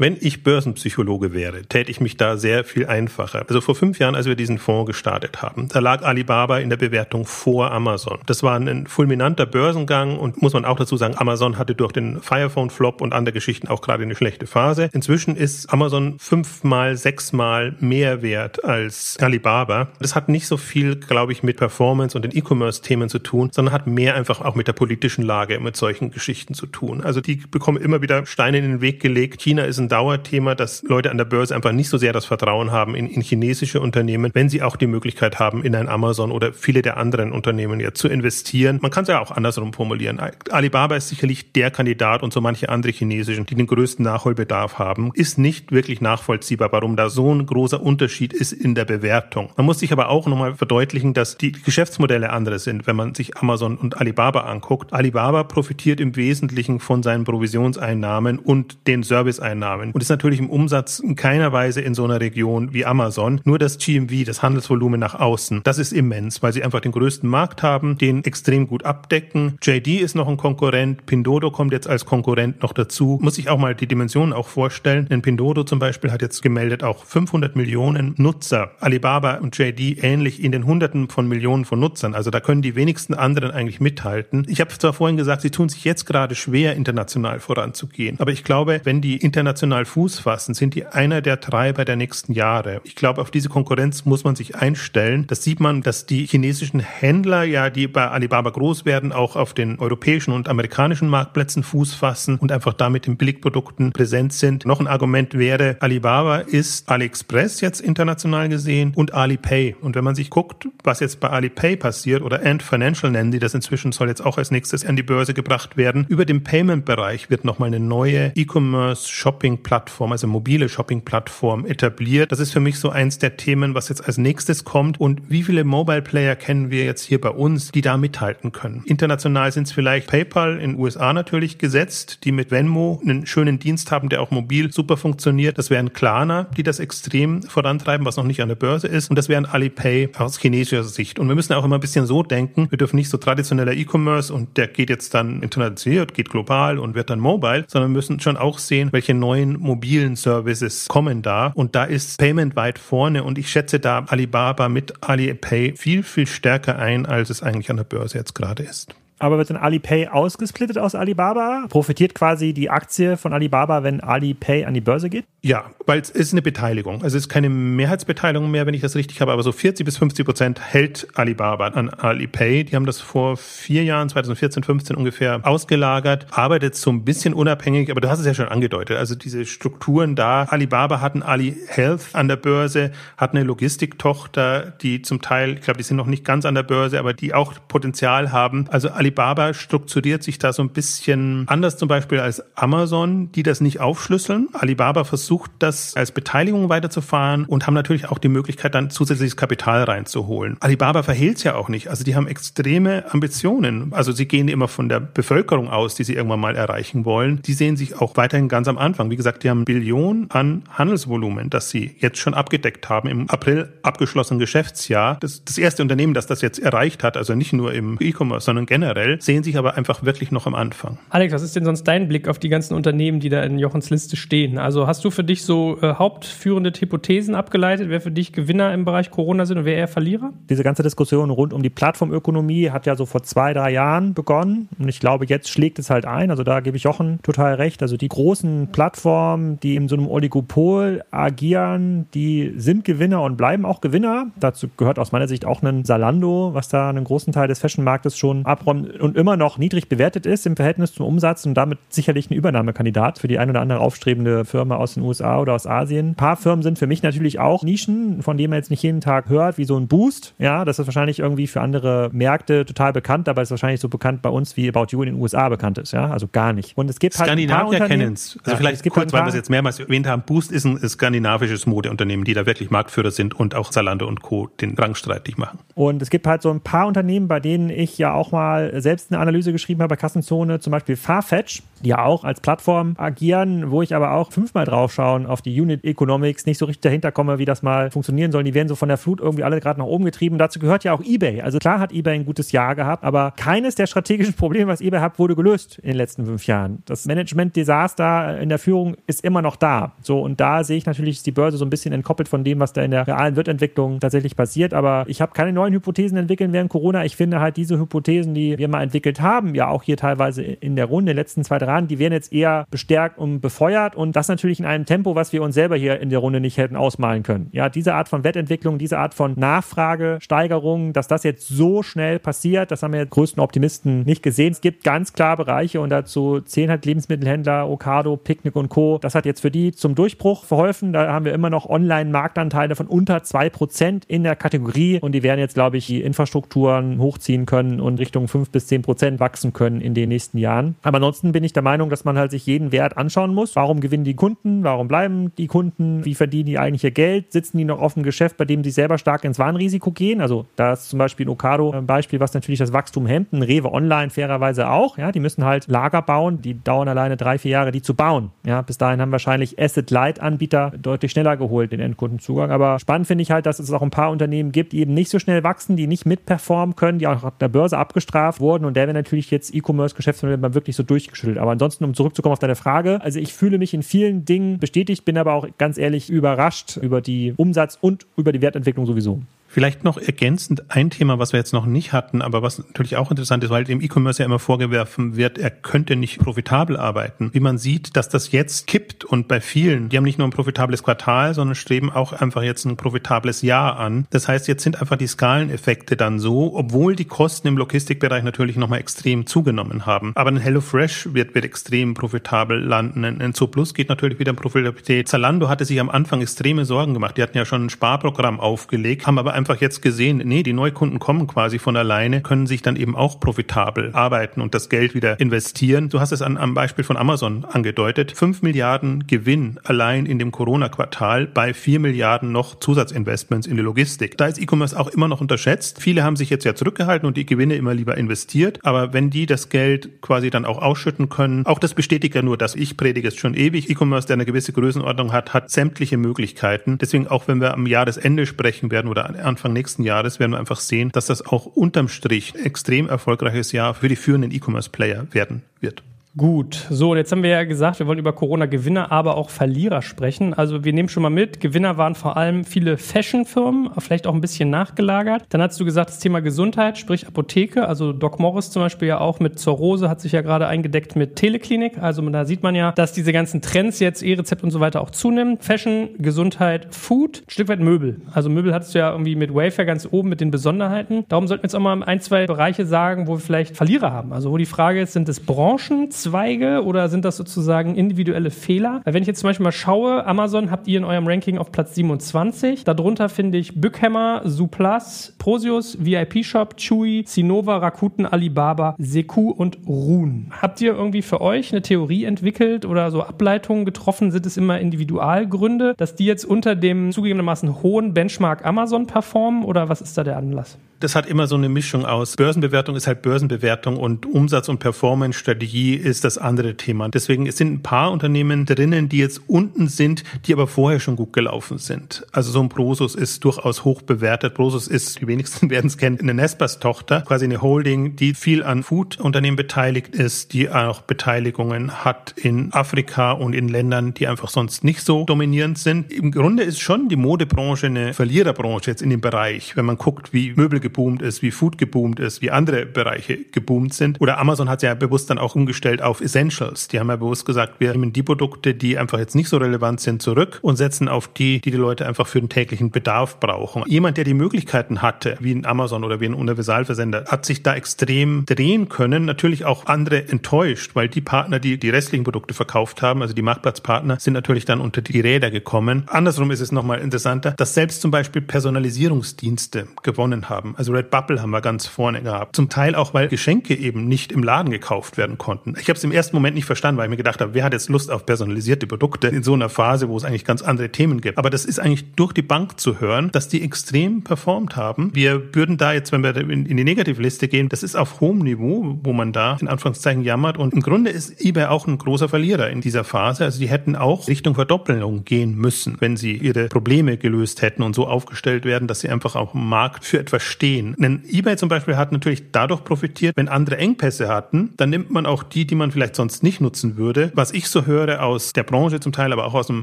Wenn ich Börsenpsychologe wäre, täte ich mich da sehr viel einfacher. Also vor fünf Jahren, als wir diesen Fonds gestartet haben, da lag Alibaba in der Bewertung vor Amazon. Das war ein fulminanter Börsengang und muss man auch dazu sagen, Amazon hatte durch den Firephone-Flop und andere Geschichten auch gerade eine schlechte Phase. Inzwischen ist Amazon fünfmal, sechsmal mehr wert als Alibaba. Das hat nicht so viel, glaube ich, mit Performance und den E-Commerce-Themen zu tun, sondern hat mehr einfach auch mit der politischen Lage, mit solchen Geschichten zu tun. Also die bekommen immer wieder Steine in den Weg gelegt. China ist ein Dauerthema, dass Leute an der Börse einfach nicht so sehr das Vertrauen haben in, in chinesische Unternehmen, wenn sie auch die Möglichkeit haben, in ein Amazon oder viele der anderen Unternehmen ja zu investieren. Man kann es ja auch andersrum formulieren. Alibaba ist sicherlich der Kandidat und so manche andere chinesischen, die den größten Nachholbedarf haben, ist nicht wirklich nachvollziehbar, warum da so ein großer Unterschied ist in der Bewertung. Man muss sich aber auch nochmal verdeutlichen, dass die Geschäftsmodelle andere sind, wenn man sich Amazon und Alibaba anguckt. Alibaba profitiert im Wesentlichen von seinen Provisionseinnahmen und den Serviceeinnahmen Einnahmen und ist natürlich im Umsatz in keiner Weise in so einer Region wie Amazon. Nur das GMV, das Handelsvolumen nach außen, das ist immens, weil sie einfach den größten Markt haben, den extrem gut abdecken. JD ist noch ein Konkurrent, Pindodo kommt jetzt als Konkurrent noch dazu. Muss ich auch mal die Dimensionen auch vorstellen, denn Pindodo zum Beispiel hat jetzt gemeldet auch 500 Millionen Nutzer. Alibaba und JD ähnlich in den Hunderten von Millionen von Nutzern. Also da können die wenigsten anderen eigentlich mithalten. Ich habe zwar vorhin gesagt, sie tun sich jetzt gerade schwer, international voranzugehen. Aber ich glaube, wenn die international international Fuß fassen, sind die einer der Treiber der nächsten Jahre. Ich glaube, auf diese Konkurrenz muss man sich einstellen. Das sieht man, dass die chinesischen Händler ja, die bei Alibaba groß werden, auch auf den europäischen und amerikanischen Marktplätzen Fuß fassen und einfach damit in Billigprodukten präsent sind. Noch ein Argument wäre, Alibaba ist AliExpress jetzt international gesehen und Alipay. Und wenn man sich guckt, was jetzt bei Alipay passiert oder Ant Financial nennen die das inzwischen, soll jetzt auch als nächstes an die Börse gebracht werden. Über dem Payment-Bereich wird nochmal eine neue E-Commerce Shopping Shopping-Plattform, also mobile Shopping-Plattform etabliert. Das ist für mich so eins der Themen, was jetzt als nächstes kommt. Und wie viele Mobile-Player kennen wir jetzt hier bei uns, die da mithalten können? International sind es vielleicht PayPal in USA natürlich gesetzt, die mit Venmo einen schönen Dienst haben, der auch mobil super funktioniert. Das wären Klarna, die das extrem vorantreiben, was noch nicht an der Börse ist. Und das wären Alipay aus chinesischer Sicht. Und wir müssen auch immer ein bisschen so denken. Wir dürfen nicht so traditioneller E-Commerce und der geht jetzt dann international, geht global und wird dann mobile, sondern wir müssen schon auch sehen, welche neuen neuen mobilen Services kommen da. Und da ist Payment weit vorne und ich schätze da Alibaba mit Alipay viel, viel stärker ein, als es eigentlich an der Börse jetzt gerade ist. Aber wird dann Alipay ausgesplittet aus Alibaba? Profitiert quasi die Aktie von Alibaba, wenn Alipay an die Börse geht? Ja, weil es ist eine Beteiligung. Also es ist keine Mehrheitsbeteiligung mehr, wenn ich das richtig habe, aber so 40 bis 50 Prozent hält Alibaba an Alipay. Die haben das vor vier Jahren, 2014, 15 ungefähr ausgelagert, arbeitet so ein bisschen unabhängig, aber du hast es ja schon angedeutet. Also diese Strukturen da. Alibaba hat ein Ali Health an der Börse, hat eine Logistiktochter, die zum Teil, ich glaube, die sind noch nicht ganz an der Börse, aber die auch Potenzial haben. Also Alibaba Alibaba strukturiert sich da so ein bisschen anders zum Beispiel als Amazon, die das nicht aufschlüsseln. Alibaba versucht das als Beteiligung weiterzufahren und haben natürlich auch die Möglichkeit, dann zusätzliches Kapital reinzuholen. Alibaba verhehlt es ja auch nicht. Also die haben extreme Ambitionen. Also sie gehen immer von der Bevölkerung aus, die sie irgendwann mal erreichen wollen. Die sehen sich auch weiterhin ganz am Anfang. Wie gesagt, die haben Billionen an Handelsvolumen, das sie jetzt schon abgedeckt haben im April abgeschlossenen Geschäftsjahr. Das, das erste Unternehmen, das das jetzt erreicht hat, also nicht nur im E-Commerce, sondern generell generell, sehen sich aber einfach wirklich noch am Anfang. Alex, was ist denn sonst dein Blick auf die ganzen Unternehmen, die da in Jochens Liste stehen? Also hast du für dich so äh, hauptführende Hypothesen abgeleitet, wer für dich Gewinner im Bereich Corona sind und wer eher Verlierer? Diese ganze Diskussion rund um die Plattformökonomie hat ja so vor zwei, drei Jahren begonnen und ich glaube, jetzt schlägt es halt ein. Also da gebe ich Jochen total recht. Also die großen Plattformen, die in so einem Oligopol agieren, die sind Gewinner und bleiben auch Gewinner. Dazu gehört aus meiner Sicht auch ein Salando, was da einen großen Teil des Fashionmarktes schon abräumt und immer noch niedrig bewertet ist im Verhältnis zum Umsatz und damit sicherlich ein Übernahmekandidat für die ein oder andere aufstrebende Firma aus den USA oder aus Asien. Ein paar Firmen sind für mich natürlich auch Nischen, von denen man jetzt nicht jeden Tag hört, wie so ein Boost. Ja, das ist wahrscheinlich irgendwie für andere Märkte total bekannt, aber ist wahrscheinlich so bekannt bei uns, wie About You in den USA bekannt ist. Ja, also gar nicht. Und es gibt halt Skandinavier kennen es. Also ja, vielleicht es kurz, weil wir es jetzt mehrmals erwähnt haben, Boost ist ein skandinavisches Modeunternehmen, die da wirklich Marktführer sind und auch Zalando und Co. den Rang streitig machen. Und es gibt halt so ein paar Unternehmen, bei denen ich ja auch mal selbst eine Analyse geschrieben habe bei Kassenzone, zum Beispiel Farfetch, die ja auch als Plattform agieren, wo ich aber auch fünfmal drauf schauen auf die Unit Economics, nicht so richtig dahinter komme, wie das mal funktionieren soll. Die werden so von der Flut irgendwie alle gerade nach oben getrieben. Dazu gehört ja auch eBay. Also klar hat eBay ein gutes Jahr gehabt, aber keines der strategischen Probleme, was eBay hat, wurde gelöst in den letzten fünf Jahren. Das Management-Desaster in der Führung ist immer noch da. So, und da sehe ich natürlich, ist die Börse so ein bisschen entkoppelt von dem, was da in der realen Wirtentwicklung tatsächlich passiert. Aber ich habe keine neuen Hypothesen entwickeln während Corona. Ich finde halt diese Hypothesen, die wir mal entwickelt haben, ja auch hier teilweise in der Runde, in den letzten zwei, drei Jahren, die werden jetzt eher bestärkt und befeuert und das natürlich in einem Tempo, was wir uns selber hier in der Runde nicht hätten ausmalen können. Ja, diese Art von Wettentwicklung, diese Art von Nachfragesteigerung, dass das jetzt so schnell passiert, das haben wir größten Optimisten nicht gesehen. Es gibt ganz klar Bereiche und dazu zählen halt Lebensmittelhändler, Ocado, Picknick und Co. Das hat jetzt für die zum Durchbruch verholfen. Da haben wir immer noch Online-Marktanteile von unter 2% in der Kategorie und die werden jetzt, glaube ich, die Infrastrukturen hochziehen können und Richtung 5 bis 10% wachsen können in den nächsten Jahren. Aber ansonsten bin ich der Meinung, dass man halt sich jeden Wert anschauen muss. Warum gewinnen die Kunden? Warum bleiben die Kunden? Wie verdienen die eigentlich ihr Geld? Sitzen die noch auf dem Geschäft, bei dem sie selber stark ins Warnrisiko gehen? Also da ist zum Beispiel ein Okado ein Beispiel, was natürlich das Wachstum hemmt. Ein Rewe Online fairerweise auch. Ja, die müssen halt Lager bauen. Die dauern alleine drei, vier Jahre, die zu bauen. Ja, bis dahin haben wahrscheinlich Asset-Light-Anbieter deutlich schneller geholt den Endkundenzugang. Aber spannend finde ich halt, dass es auch ein paar Unternehmen gibt, die eben nicht so schnell wachsen, die nicht mitperformen können, die auch auf der Börse abgestraft wurden. Und der wäre natürlich jetzt E-Commerce-Geschäftsmodell mal wirklich so durchgeschüttelt. Aber ansonsten, um zurückzukommen auf deine Frage, also ich fühle mich in vielen Dingen bestätigt, bin aber auch ganz ehrlich überrascht über die Umsatz- und über die Wertentwicklung sowieso. Vielleicht noch ergänzend ein Thema, was wir jetzt noch nicht hatten, aber was natürlich auch interessant ist, weil dem E-Commerce ja immer vorgeworfen wird, er könnte nicht profitabel arbeiten. Wie man sieht, dass das jetzt kippt und bei vielen, die haben nicht nur ein profitables Quartal, sondern streben auch einfach jetzt ein profitables Jahr an. Das heißt, jetzt sind einfach die Skaleneffekte dann so, obwohl die Kosten im Logistikbereich natürlich nochmal extrem zugenommen haben. Aber ein HelloFresh wird, wird extrem profitabel landen. Ein Zooplus geht natürlich wieder in Profitabilität. Zalando hatte sich am Anfang extreme Sorgen gemacht. Die hatten ja schon ein Sparprogramm aufgelegt, haben aber einfach jetzt gesehen, nee, die Neukunden kommen quasi von alleine, können sich dann eben auch profitabel arbeiten und das Geld wieder investieren. Du hast es an, am Beispiel von Amazon angedeutet. Fünf Milliarden Gewinn allein in dem Corona-Quartal bei vier Milliarden noch Zusatzinvestments in die Logistik. Da ist E-Commerce auch immer noch unterschätzt. Viele haben sich jetzt ja zurückgehalten und die Gewinne immer lieber investiert. Aber wenn die das Geld quasi dann auch ausschütten können, auch das bestätigt ja nur, dass ich predige es schon ewig. E-Commerce, der eine gewisse Größenordnung hat, hat sämtliche Möglichkeiten. Deswegen auch wenn wir am Jahresende sprechen werden oder Anfang nächsten Jahres werden wir einfach sehen, dass das auch unterm Strich extrem erfolgreiches Jahr für die führenden E-Commerce-Player werden wird. Gut, so, jetzt haben wir ja gesagt, wir wollen über Corona-Gewinner, aber auch Verlierer sprechen. Also wir nehmen schon mal mit, Gewinner waren vor allem viele Fashion-Firmen, vielleicht auch ein bisschen nachgelagert. Dann hast du gesagt, das Thema Gesundheit, sprich Apotheke, also Doc Morris zum Beispiel ja auch mit Zorrose, hat sich ja gerade eingedeckt mit Teleklinik. Also da sieht man ja, dass diese ganzen Trends jetzt, E-Rezept und so weiter auch zunehmen. Fashion, Gesundheit, Food, ein Stück weit Möbel. Also Möbel hattest du ja irgendwie mit Wayfair ganz oben mit den Besonderheiten. Darum sollten wir jetzt auch mal ein, zwei Bereiche sagen, wo wir vielleicht Verlierer haben. Also wo die Frage ist, sind es Branchen, Zweige oder sind das sozusagen individuelle Fehler? Weil wenn ich jetzt zum Beispiel mal schaue, Amazon habt ihr in eurem Ranking auf Platz 27. Darunter finde ich Bückhammer, Suplas, Prosius, VIP Shop, Chewy, Sinova, Rakuten, Alibaba, Seku und Run. Habt ihr irgendwie für euch eine Theorie entwickelt oder so Ableitungen getroffen? Sind es immer Individualgründe, dass die jetzt unter dem zugegebenermaßen hohen Benchmark Amazon performen oder was ist da der Anlass? Das hat immer so eine Mischung aus. Börsenbewertung ist halt Börsenbewertung und Umsatz- und Performance-Strategie ist das andere Thema. Deswegen sind ein paar Unternehmen drinnen, die jetzt unten sind, die aber vorher schon gut gelaufen sind. Also so ein Prosus ist durchaus hoch bewertet. Prosus ist, die wenigsten werden es kennen, eine Nespas-Tochter, quasi eine Holding, die viel an Food-Unternehmen beteiligt ist, die auch Beteiligungen hat in Afrika und in Ländern, die einfach sonst nicht so dominierend sind. Im Grunde ist schon die Modebranche eine Verliererbranche jetzt in dem Bereich, wenn man guckt, wie Möbel geboomt ist, wie Food geboomt ist, wie andere Bereiche geboomt sind. Oder Amazon hat ja bewusst dann auch umgestellt auf Essentials. Die haben ja bewusst gesagt, wir nehmen die Produkte, die einfach jetzt nicht so relevant sind, zurück und setzen auf die, die die Leute einfach für den täglichen Bedarf brauchen. Jemand, der die Möglichkeiten hatte, wie ein Amazon oder wie ein Universalversender, hat sich da extrem drehen können. Natürlich auch andere enttäuscht, weil die Partner, die die restlichen Produkte verkauft haben, also die Marktplatzpartner, sind natürlich dann unter die Räder gekommen. Andersrum ist es nochmal interessanter, dass selbst zum Beispiel Personalisierungsdienste gewonnen haben. Also Redbubble haben wir ganz vorne gehabt. Zum Teil auch, weil Geschenke eben nicht im Laden gekauft werden konnten. Ich habe es im ersten Moment nicht verstanden, weil ich mir gedacht habe, wer hat jetzt Lust auf personalisierte Produkte in so einer Phase, wo es eigentlich ganz andere Themen gibt. Aber das ist eigentlich durch die Bank zu hören, dass die extrem performt haben. Wir würden da jetzt, wenn wir in, die Negativliste gehen, das ist auf hohem Niveau, wo man da in Anführungszeichen jammert. Und im Grunde ist eBay auch ein großer Verlierer in dieser Phase. Also die hätten auch Richtung Verdoppelung gehen müssen, wenn sie ihre Probleme gelöst hätten und so aufgestellt werden, dass sie einfach auch im Markt für etwas stehen. Denn eBay zum Beispiel hat natürlich dadurch profitiert, wenn andere Engpässe hatten, dann nimmt man auch die, die man vielleicht sonst nicht nutzen würde. Was ich so höre aus der Branche zum Teil, aber auch aus einem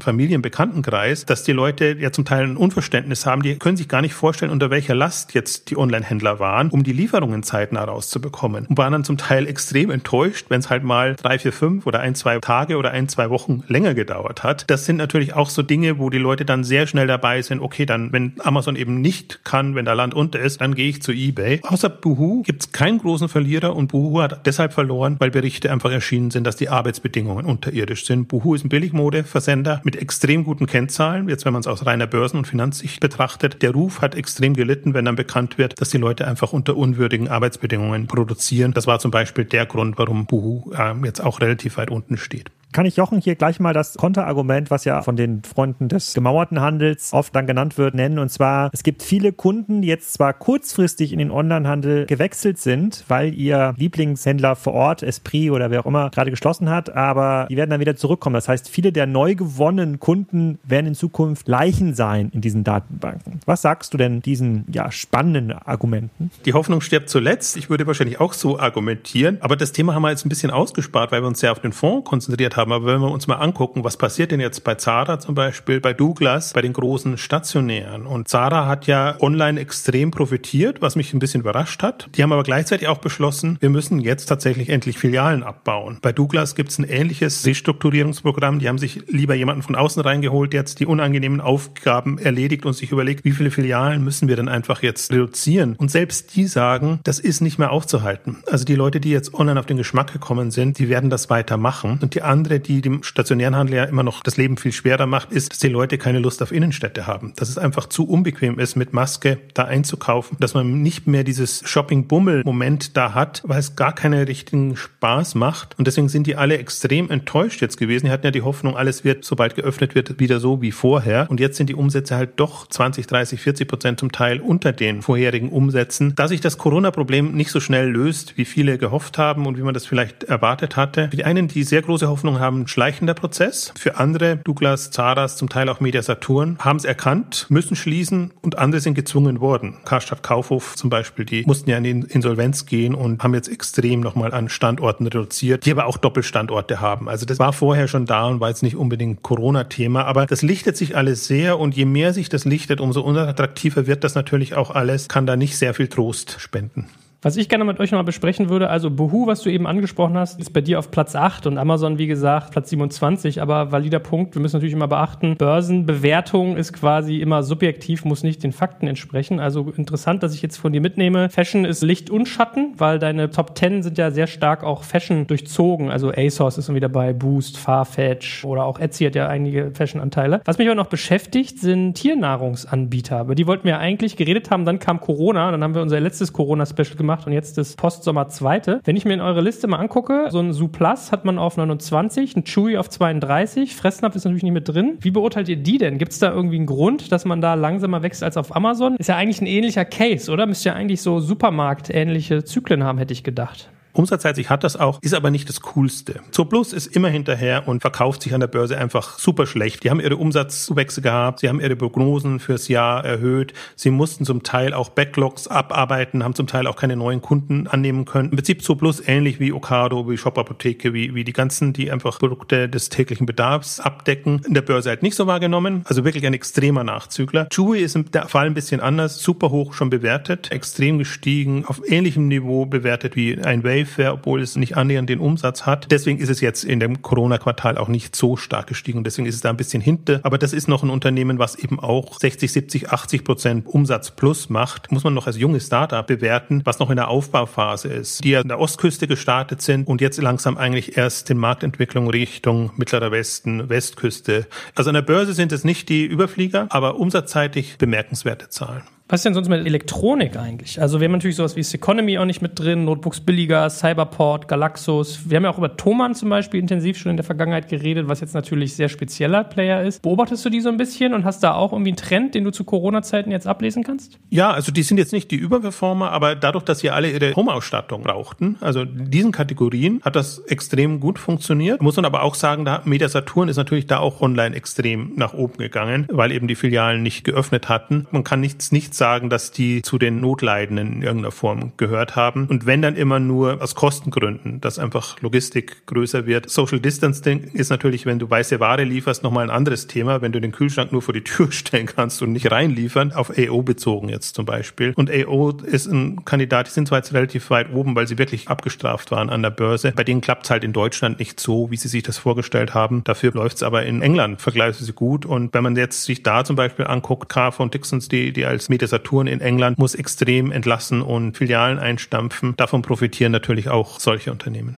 Familienbekanntenkreis, dass die Leute ja zum Teil ein Unverständnis haben, die können sich gar nicht vorstellen, unter welcher Last jetzt die Online-Händler waren, um die Lieferungen zeitnah rauszubekommen. Und waren dann zum Teil extrem enttäuscht, wenn es halt mal drei, vier, fünf oder ein, zwei Tage oder ein, zwei Wochen länger gedauert hat. Das sind natürlich auch so Dinge, wo die Leute dann sehr schnell dabei sind, okay, dann, wenn Amazon eben nicht kann, wenn da Land unter ist, dann gehe ich zu eBay. Außer Boohoo gibt es keinen großen Verlierer und Boohoo hat deshalb verloren, weil Berichte einfach erschienen sind, dass die Arbeitsbedingungen unterirdisch sind. Boohoo ist ein Billigmode-Versender mit extrem guten Kennzahlen. Jetzt, wenn man es aus reiner Börsen- und Finanzsicht betrachtet, der Ruf hat extrem gelitten, wenn dann bekannt wird, dass die Leute einfach unter unwürdigen Arbeitsbedingungen produzieren. Das war zum Beispiel der Grund, warum Boohoo äh, jetzt auch relativ weit unten steht. Kann ich Jochen hier gleich mal das Konterargument, was ja von den Freunden des gemauerten Handels oft dann genannt wird, nennen. Und zwar, es gibt viele Kunden, die jetzt zwar kurzfristig in den Onlinehandel gewechselt sind, weil ihr Lieblingshändler vor Ort, Esprit oder wer auch immer, gerade geschlossen hat, aber die werden dann wieder zurückkommen. Das heißt, viele der neu gewonnenen Kunden werden in Zukunft Leichen sein in diesen Datenbanken. Was sagst du denn diesen ja, spannenden Argumenten? Die Hoffnung stirbt zuletzt. Ich würde wahrscheinlich auch so argumentieren. Aber das Thema haben wir jetzt ein bisschen ausgespart, weil wir uns sehr auf den Fonds konzentriert haben. Aber wenn wir uns mal angucken, was passiert denn jetzt bei Zara zum Beispiel, bei Douglas, bei den großen Stationären? Und Zara hat ja online extrem profitiert, was mich ein bisschen überrascht hat. Die haben aber gleichzeitig auch beschlossen, wir müssen jetzt tatsächlich endlich Filialen abbauen. Bei Douglas gibt es ein ähnliches Restrukturierungsprogramm. Die haben sich lieber jemanden von außen reingeholt, jetzt die unangenehmen Aufgaben erledigt und sich überlegt, wie viele Filialen müssen wir denn einfach jetzt reduzieren? Und selbst die sagen, das ist nicht mehr aufzuhalten. Also die Leute, die jetzt online auf den Geschmack gekommen sind, die werden das weitermachen. Und die andere andere, die dem stationären Handel ja immer noch das Leben viel schwerer macht, ist, dass die Leute keine Lust auf Innenstädte haben. Dass es einfach zu unbequem ist, mit Maske da einzukaufen, dass man nicht mehr dieses Shopping-Bummel-Moment da hat, weil es gar keinen richtigen Spaß macht. Und deswegen sind die alle extrem enttäuscht jetzt gewesen. Die hatten ja die Hoffnung, alles wird, sobald geöffnet wird, wieder so wie vorher. Und jetzt sind die Umsätze halt doch 20, 30, 40 Prozent zum Teil unter den vorherigen Umsätzen. Da sich das Corona-Problem nicht so schnell löst, wie viele gehofft haben und wie man das vielleicht erwartet hatte. Für die einen, die sehr große Hoffnung haben, ein schleichender Prozess. Für andere, Douglas, Zaras, zum Teil auch Media Saturn, haben es erkannt, müssen schließen und andere sind gezwungen worden. Karstadt Kaufhof zum Beispiel, die mussten ja in die Insolvenz gehen und haben jetzt extrem nochmal an Standorten reduziert, die aber auch Doppelstandorte haben. Also das war vorher schon da und war jetzt nicht unbedingt Corona-Thema, aber das lichtet sich alles sehr und je mehr sich das lichtet, umso unattraktiver wird das natürlich auch alles, kann da nicht sehr viel Trost spenden. Was ich gerne mit euch nochmal besprechen würde, also Boohoo, was du eben angesprochen hast, ist bei dir auf Platz 8 und Amazon, wie gesagt, Platz 27, aber valider Punkt. Wir müssen natürlich immer beachten, Börsenbewertung ist quasi immer subjektiv, muss nicht den Fakten entsprechen. Also interessant, dass ich jetzt von dir mitnehme. Fashion ist Licht und Schatten, weil deine Top 10 sind ja sehr stark auch Fashion durchzogen. Also ASOS ist wieder bei Boost, Farfetch oder auch Etsy hat ja einige Fashion-Anteile. Was mich aber noch beschäftigt, sind Tiernahrungsanbieter. Über die wollten wir eigentlich geredet haben, dann kam Corona, dann haben wir unser letztes Corona-Special gemacht gemacht und jetzt das Postsommer zweite. Wenn ich mir in eure Liste mal angucke, so ein Suplas hat man auf 29, ein Chewy auf 32, Fressnapf ist natürlich nicht mit drin. Wie beurteilt ihr die denn? Gibt es da irgendwie einen Grund, dass man da langsamer wächst als auf Amazon? Ist ja eigentlich ein ähnlicher Case, oder? Müsste ja eigentlich so Supermarkt-ähnliche Zyklen haben, hätte ich gedacht. Umsatzseitig hat das auch, ist aber nicht das Coolste. Zooplus ist immer hinterher und verkauft sich an der Börse einfach super schlecht. Die haben ihre Umsatzzuwächse gehabt, sie haben ihre Prognosen fürs Jahr erhöht, sie mussten zum Teil auch Backlogs abarbeiten, haben zum Teil auch keine neuen Kunden annehmen können. Im Prinzip Zooplus ähnlich wie Ocado, wie Shop Apotheke, wie, wie die ganzen, die einfach Produkte des täglichen Bedarfs abdecken. In der Börse halt nicht so wahrgenommen, also wirklich ein extremer Nachzügler. Chewy ist im Fall ein bisschen anders, super hoch schon bewertet, extrem gestiegen, auf ähnlichem Niveau bewertet wie ein Wayfair, obwohl es nicht annähernd den Umsatz hat. Deswegen ist es jetzt in dem Corona-Quartal auch nicht so stark gestiegen. Deswegen ist es da ein bisschen hinter. Aber das ist noch ein Unternehmen, was eben auch 60, 70, 80 Prozent Umsatz plus macht. Muss man noch als junges Startup bewerten, was noch in der Aufbauphase ist, die ja an der Ostküste gestartet sind und jetzt langsam eigentlich erst in Marktentwicklung Richtung Mittlerer Westen, Westküste. Also an der Börse sind es nicht die Überflieger, aber umsatzseitig bemerkenswerte Zahlen. Was ist denn sonst mit Elektronik eigentlich? Also wir haben natürlich sowas wie Seconomy auch nicht mit drin, Notebooks billiger, Cyberport, Galaxus. Wir haben ja auch über Thomann zum Beispiel intensiv schon in der Vergangenheit geredet, was jetzt natürlich sehr spezieller Player ist. Beobachtest du die so ein bisschen und hast da auch irgendwie einen Trend, den du zu Corona-Zeiten jetzt ablesen kannst? Ja, also die sind jetzt nicht die Überperformer, aber dadurch, dass sie alle ihre Home-Ausstattung brauchten, also in diesen Kategorien hat das extrem gut funktioniert. Muss man aber auch sagen, da Media Saturn ist natürlich da auch online extrem nach oben gegangen, weil eben die Filialen nicht geöffnet hatten. Man kann nichts, nichts sagen, dass die zu den Notleidenden in irgendeiner Form gehört haben. Und wenn dann immer nur aus Kostengründen, dass einfach Logistik größer wird. Social Distancing ist natürlich, wenn du weiße Ware lieferst, nochmal ein anderes Thema. Wenn du den Kühlschrank nur vor die Tür stellen kannst und nicht reinliefern, auf AO bezogen jetzt zum Beispiel. Und AO ist ein Kandidat, die sind zwar jetzt relativ weit oben, weil sie wirklich abgestraft waren an der Börse. Bei denen klappt es halt in Deutschland nicht so, wie sie sich das vorgestellt haben. Dafür läuft es aber in England vergleichsweise gut. Und wenn man jetzt sich da zum Beispiel anguckt, Carver und Dixons, die, die als Media Saturn in England muss extrem entlassen und Filialen einstampfen. Davon profitieren natürlich auch solche Unternehmen.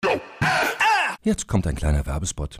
Jetzt kommt ein kleiner Werbespot.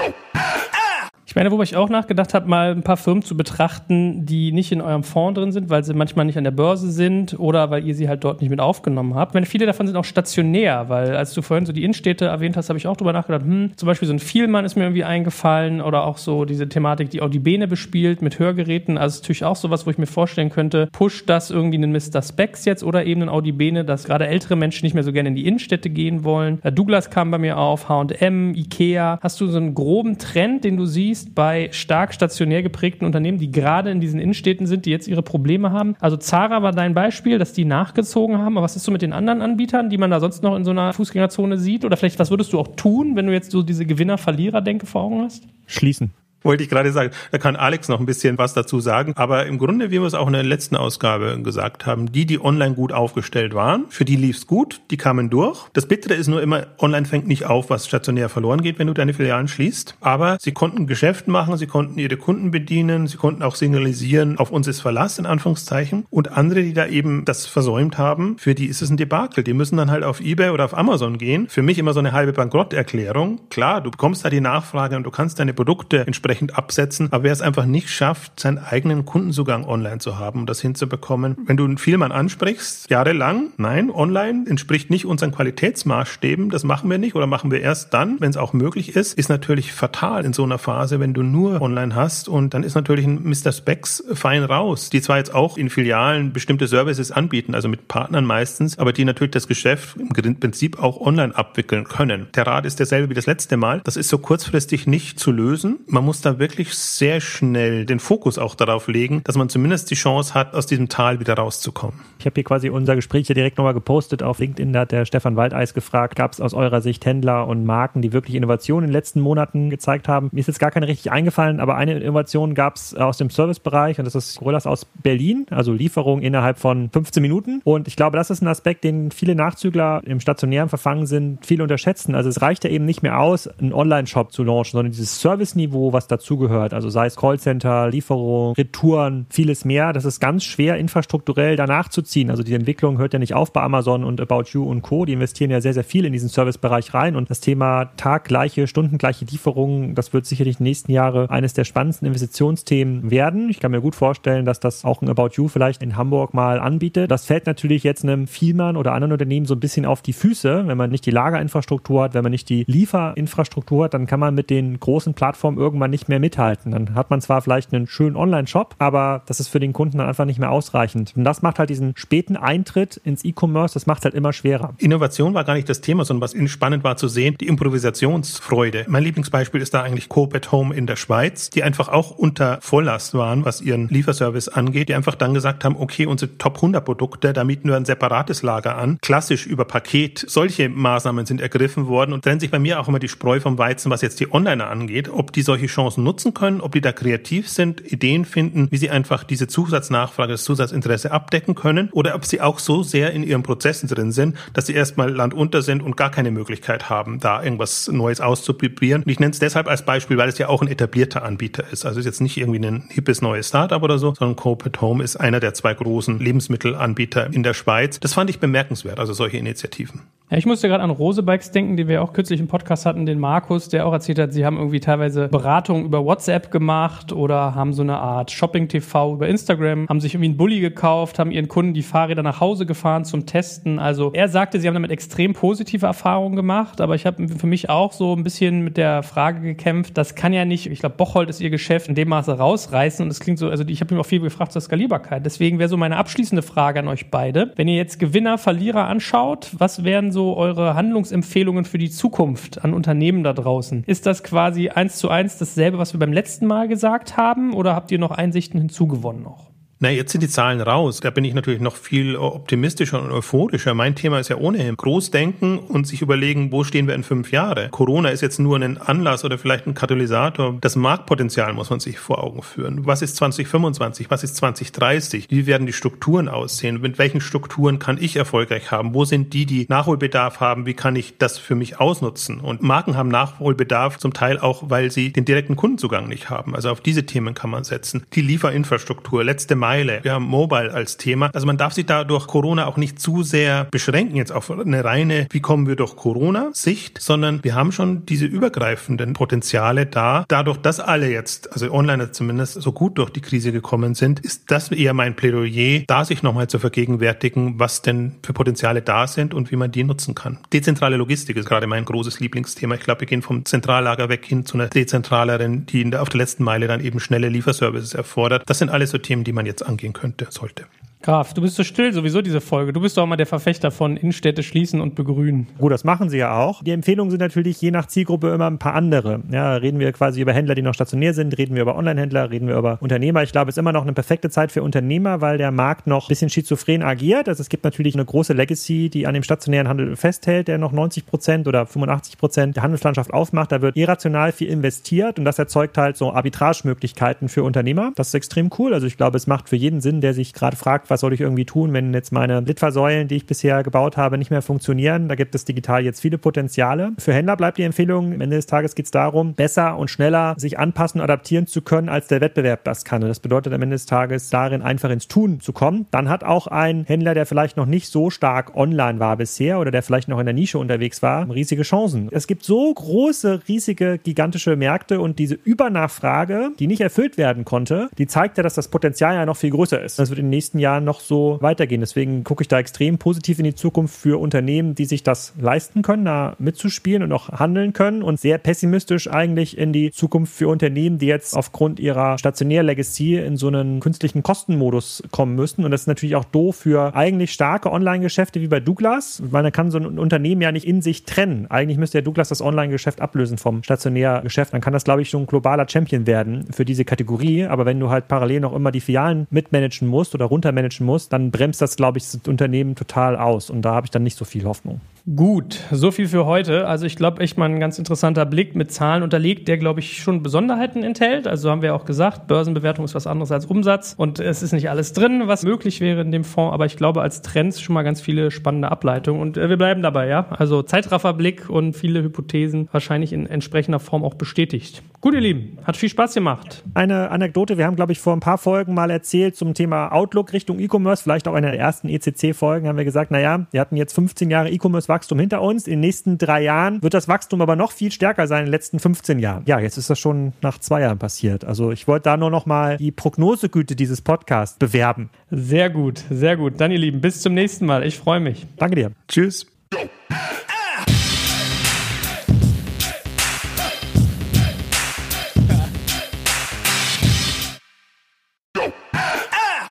Ich meine, wo ich auch nachgedacht habe, mal ein paar Firmen zu betrachten, die nicht in eurem Fonds drin sind, weil sie manchmal nicht an der Börse sind oder weil ihr sie halt dort nicht mit aufgenommen habt. Ich meine, viele davon sind auch stationär, weil als du vorhin so die Innenstädte erwähnt hast, habe ich auch drüber nachgedacht, hm, zum Beispiel so ein Vielmann ist mir irgendwie eingefallen oder auch so diese Thematik, die Audibene bespielt mit Hörgeräten. Also ist natürlich auch sowas, wo ich mir vorstellen könnte, pusht das irgendwie einen Mr. Specs jetzt oder eben ein Audibene, dass gerade ältere Menschen nicht mehr so gerne in die Innenstädte gehen wollen. Douglas kam bei mir auf, H&M, Ikea. Hast du so einen groben Trend, den du siehst? Siehst bei stark stationär geprägten Unternehmen, die gerade in diesen Innenstädten sind, die jetzt ihre Probleme haben? Also Zara war dein Beispiel, dass die nachgezogen haben, aber was ist so mit den anderen Anbietern, die man da sonst noch in so einer Fußgängerzone sieht? Oder vielleicht, was würdest du auch tun, wenn du jetzt so diese Gewinner-Verlierer-Denke vor Augen hast? Schließen. Wollte ich gerade sagen. Da kann Alex noch ein bisschen was dazu sagen. Aber im Grunde, wie wir es auch in der letzten Ausgabe gesagt haben, die, die online gut aufgestellt waren, für die lief's gut, die kamen durch. Das Bittere ist nur immer, online fängt nicht auf, was stationär verloren geht, wenn du deine Filialen schließt. Aber sie konnten Geschäft machen, sie konnten ihre Kunden bedienen, sie konnten auch signalisieren, auf uns ist Verlass, in Anführungszeichen. Und andere, die da eben das versäumt haben, für die ist es ein Debakel. Die müssen dann halt auf Ebay oder auf Amazon gehen. Für mich immer so eine halbe Bankrotterklärung. Klar, du bekommst da die Nachfrage und du kannst deine Produkte entsprechend entsprechend absetzen. Aber wer es einfach nicht schafft, seinen eigenen Kundenzugang online zu haben, um das hinzubekommen, wenn du einen Vielmann ansprichst, jahrelang, nein, online entspricht nicht unseren Qualitätsmaßstäben, das machen wir nicht oder machen wir erst dann, wenn es auch möglich ist, ist natürlich fatal in so einer Phase, wenn du nur online hast und dann ist natürlich ein Mr. Specs fein raus, die zwar jetzt auch in Filialen bestimmte Services anbieten, also mit Partnern meistens, aber die natürlich das Geschäft im Prinzip auch online abwickeln können. Der Rat ist derselbe wie das letzte Mal. Das ist so kurzfristig nicht zu lösen. Man muss da wirklich sehr schnell den Fokus auch darauf legen, dass man zumindest die Chance hat, aus diesem Tal wieder rauszukommen. Ich habe hier quasi unser Gespräch ja direkt nochmal gepostet auf LinkedIn. Da hat der Stefan Waldeis gefragt, gab es aus eurer Sicht Händler und Marken, die wirklich Innovationen in den letzten Monaten gezeigt haben? Mir ist jetzt gar keine richtig eingefallen, aber eine Innovation gab es aus dem Servicebereich und das ist Gorillas aus Berlin, also Lieferung innerhalb von 15 Minuten. Und ich glaube, das ist ein Aspekt, den viele Nachzügler im stationären Verfangen sind, viel unterschätzen. Also es reicht ja eben nicht mehr aus, einen Online-Shop zu launchen, sondern dieses Service-Niveau, was dazugehört, also sei es Callcenter, Lieferung, Retouren, vieles mehr, das ist ganz schwer infrastrukturell danach zu ziehen. Also die Entwicklung hört ja nicht auf bei Amazon und About You und Co. Die investieren ja sehr, sehr viel in diesen Servicebereich rein und das Thema taggleiche, stundengleiche Lieferungen, das wird sicherlich in den nächsten Jahren eines der spannendsten Investitionsthemen werden. Ich kann mir gut vorstellen, dass das auch ein About You vielleicht in Hamburg mal anbietet. Das fällt natürlich jetzt einem Vielmann oder anderen Unternehmen so ein bisschen auf die Füße, wenn man nicht die Lagerinfrastruktur hat, wenn man nicht die Lieferinfrastruktur hat, dann kann man mit den großen Plattformen irgendwann nicht mehr mithalten. Dann hat man zwar vielleicht einen schönen Online-Shop, aber das ist für den Kunden dann einfach nicht mehr ausreichend. Und das macht halt diesen späten Eintritt ins E-Commerce, das macht es halt immer schwerer. Innovation war gar nicht das Thema, sondern was spannend war zu sehen, die Improvisationsfreude. Mein Lieblingsbeispiel ist da eigentlich Coop at Home in der Schweiz, die einfach auch unter Volllast waren, was ihren Lieferservice angeht, die einfach dann gesagt haben, okay, unsere Top 100 Produkte, da mieten wir ein separates Lager an, klassisch über Paket. Solche Maßnahmen sind ergriffen worden und trennt sich bei mir auch immer die Spreu vom Weizen, was jetzt die Onliner angeht, ob die solche Chancen nutzen können, ob die da kreativ sind, Ideen finden, wie sie einfach diese Zusatznachfrage, das Zusatzinteresse abdecken können oder ob sie auch so sehr in ihren Prozessen drin sind, dass sie erstmal landunter sind und gar keine Möglichkeit haben, da irgendwas Neues auszuprobieren. Und ich nenne es deshalb als Beispiel, weil es ja auch ein etablierter Anbieter ist. Also es ist jetzt nicht irgendwie ein hippes neues Startup oder so, sondern Coop at Home ist einer der zwei großen Lebensmittelanbieter in der Schweiz. Das fand ich bemerkenswert, also solche Initiativen. Ja, ich musste gerade an Rosebikes denken, die wir auch kürzlich im Podcast hatten, den Markus, der auch erzählt hat, sie haben irgendwie teilweise Beratungen über WhatsApp gemacht oder haben so eine Art Shopping-TV über Instagram, haben sich irgendwie einen Bulli gekauft, haben ihren Kunden die Fahrräder nach Hause gefahren zum Testen. Also er sagte, sie haben damit extrem positive Erfahrungen gemacht, aber ich habe für mich auch so ein bisschen mit der Frage gekämpft, das kann ja nicht, ich glaube, Bocholt ist ihr Geschäft in dem Maße rausreißen und es klingt so, also ich habe mir auch viel gefragt zur Skalierbarkeit. Deswegen wäre so meine abschließende Frage an euch beide. Wenn ihr jetzt Gewinner, Verlierer anschaut, was wären so eure Handlungsempfehlungen für die Zukunft an Unternehmen da draußen? Ist das quasi eins zu eins dasselbe, was wir beim letzten Mal gesagt haben oder habt ihr noch Einsichten hinzugewonnen noch? Na, jetzt sind die Zahlen raus. Da bin ich natürlich noch viel optimistischer und euphorischer. Mein Thema ist ja ohnehin Großdenken und sich überlegen, wo stehen wir in fünf Jahren. Corona ist jetzt nur ein Anlass oder vielleicht ein Katalysator. Das Marktpotenzial muss man sich vor Augen führen. Was ist 2025? Was ist 2030? Wie werden die Strukturen aussehen? Mit welchen Strukturen kann ich erfolgreich haben? Wo sind die, die Nachholbedarf haben? Wie kann ich das für mich ausnutzen? Und Marken haben Nachholbedarf zum Teil auch, weil sie den direkten Kundenzugang nicht haben. Also auf diese Themen kann man setzen. Die Lieferinfrastruktur, letzte Mal Weile. Wir haben Mobile als Thema. Also man darf sich da durch Corona auch nicht zu sehr beschränken jetzt auf eine reine, wie kommen wir durch Corona-Sicht, sondern wir haben schon diese übergreifenden Potenziale da. Dadurch, dass alle jetzt, also Onliner zumindest, so gut durch die Krise gekommen sind, ist das eher mein Plädoyer, da sich nochmal zu vergegenwärtigen, was denn für Potenziale da sind und wie man die nutzen kann. Dezentrale Logistik ist gerade mein großes Lieblingsthema. Ich glaube, wir gehen vom Zentrallager weg hin zu einer dezentraleren, die auf der letzten Meile dann eben schnelle Lieferservices erfordert. Das sind alles so Themen, die man jetzt angehen könnte, sollte. Graf, du bist so still sowieso diese Folge. Du bist doch immer der Verfechter von Innenstädte schließen und begrünen. Gut, das machen sie ja auch. Die Empfehlungen sind natürlich je nach Zielgruppe immer ein paar andere. Ja, reden wir quasi über Händler, die noch stationär sind, reden wir über Online-Händler, reden wir über Unternehmer. Ich glaube, es ist immer noch eine perfekte Zeit für Unternehmer, weil der Markt noch ein bisschen schizophren agiert. Also es gibt natürlich eine große Legacy, die an dem stationären Handel festhält, der noch 90 Prozent oder 85 Prozent der Handelslandschaft aufmacht. Da wird irrational viel investiert und das erzeugt halt so Arbitragemöglichkeiten für Unternehmer. Das ist extrem cool. Also ich glaube, es macht für jeden Sinn, der sich gerade fragt, was soll ich irgendwie tun, wenn jetzt meine Litfaßsäulen, die ich bisher gebaut habe, nicht mehr funktionieren. Da gibt es digital jetzt viele Potenziale. Für Händler bleibt die Empfehlung, am Ende des Tages geht es darum, besser und schneller sich anpassen, adaptieren zu können, als der Wettbewerb das kann. Und das bedeutet am Ende des Tages darin einfach ins Tun zu kommen. Dann hat auch ein Händler, der vielleicht noch nicht so stark online war bisher oder der vielleicht noch in der Nische unterwegs war, riesige Chancen. Es gibt so große, riesige, gigantische Märkte und diese Übernachfrage, die nicht erfüllt werden konnte, die zeigt ja, dass das Potenzial ja noch viel größer ist. Das wird in den nächsten Jahren noch so weitergehen. Deswegen gucke ich da extrem positiv in die Zukunft für Unternehmen, die sich das leisten können, da mitzuspielen und auch handeln können und sehr pessimistisch eigentlich in die Zukunft für Unternehmen, die jetzt aufgrund ihrer stationären Legacy in so einen künstlichen Kostenmodus kommen müssen. Und das ist natürlich auch doof für eigentlich starke Online-Geschäfte wie bei Douglas, weil man kann so ein Unternehmen ja nicht in sich trennen. Eigentlich müsste der Douglas das Online-Geschäft ablösen vom stationären Geschäft. Dann kann das, glaube ich, schon ein globaler Champion werden für diese Kategorie. Aber wenn du halt parallel noch immer die Filialen mitmanagen musst oder runtermanagen musst, dann bremst das, glaube ich, das Unternehmen total aus. Und da habe ich dann nicht so viel Hoffnung. Gut, so viel für heute. Also ich glaube echt mal ein ganz interessanter Blick mit Zahlen unterlegt, der glaube ich schon Besonderheiten enthält. Also haben wir auch gesagt, Börsenbewertung ist was anderes als Umsatz und es ist nicht alles drin, was möglich wäre in dem Fonds, aber ich glaube als Trends schon mal ganz viele spannende Ableitungen und äh, wir bleiben dabei, ja. Also Zeitrafferblick und viele Hypothesen wahrscheinlich in entsprechender Form auch bestätigt. Gut, ihr Lieben, hat viel Spaß gemacht. Eine Anekdote, wir haben glaube ich vor ein paar Folgen mal erzählt zum Thema Outlook Richtung E-Commerce, vielleicht auch in der ersten ECC-Folgen haben wir gesagt, naja, wir hatten jetzt 15 Jahre E-Commerce Wachstum hinter uns. In den nächsten drei Jahren wird das Wachstum aber noch viel stärker sein in den letzten 15 Jahren. Ja, jetzt ist das schon nach zwei Jahren passiert. Also ich wollte da nur noch mal die Prognosegüte dieses Podcasts bewerben. Sehr gut, sehr gut. Dann ihr Lieben, bis zum nächsten Mal. Ich freue mich. Danke dir. Tschüss.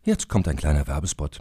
Jetzt kommt ein kleiner Werbespot.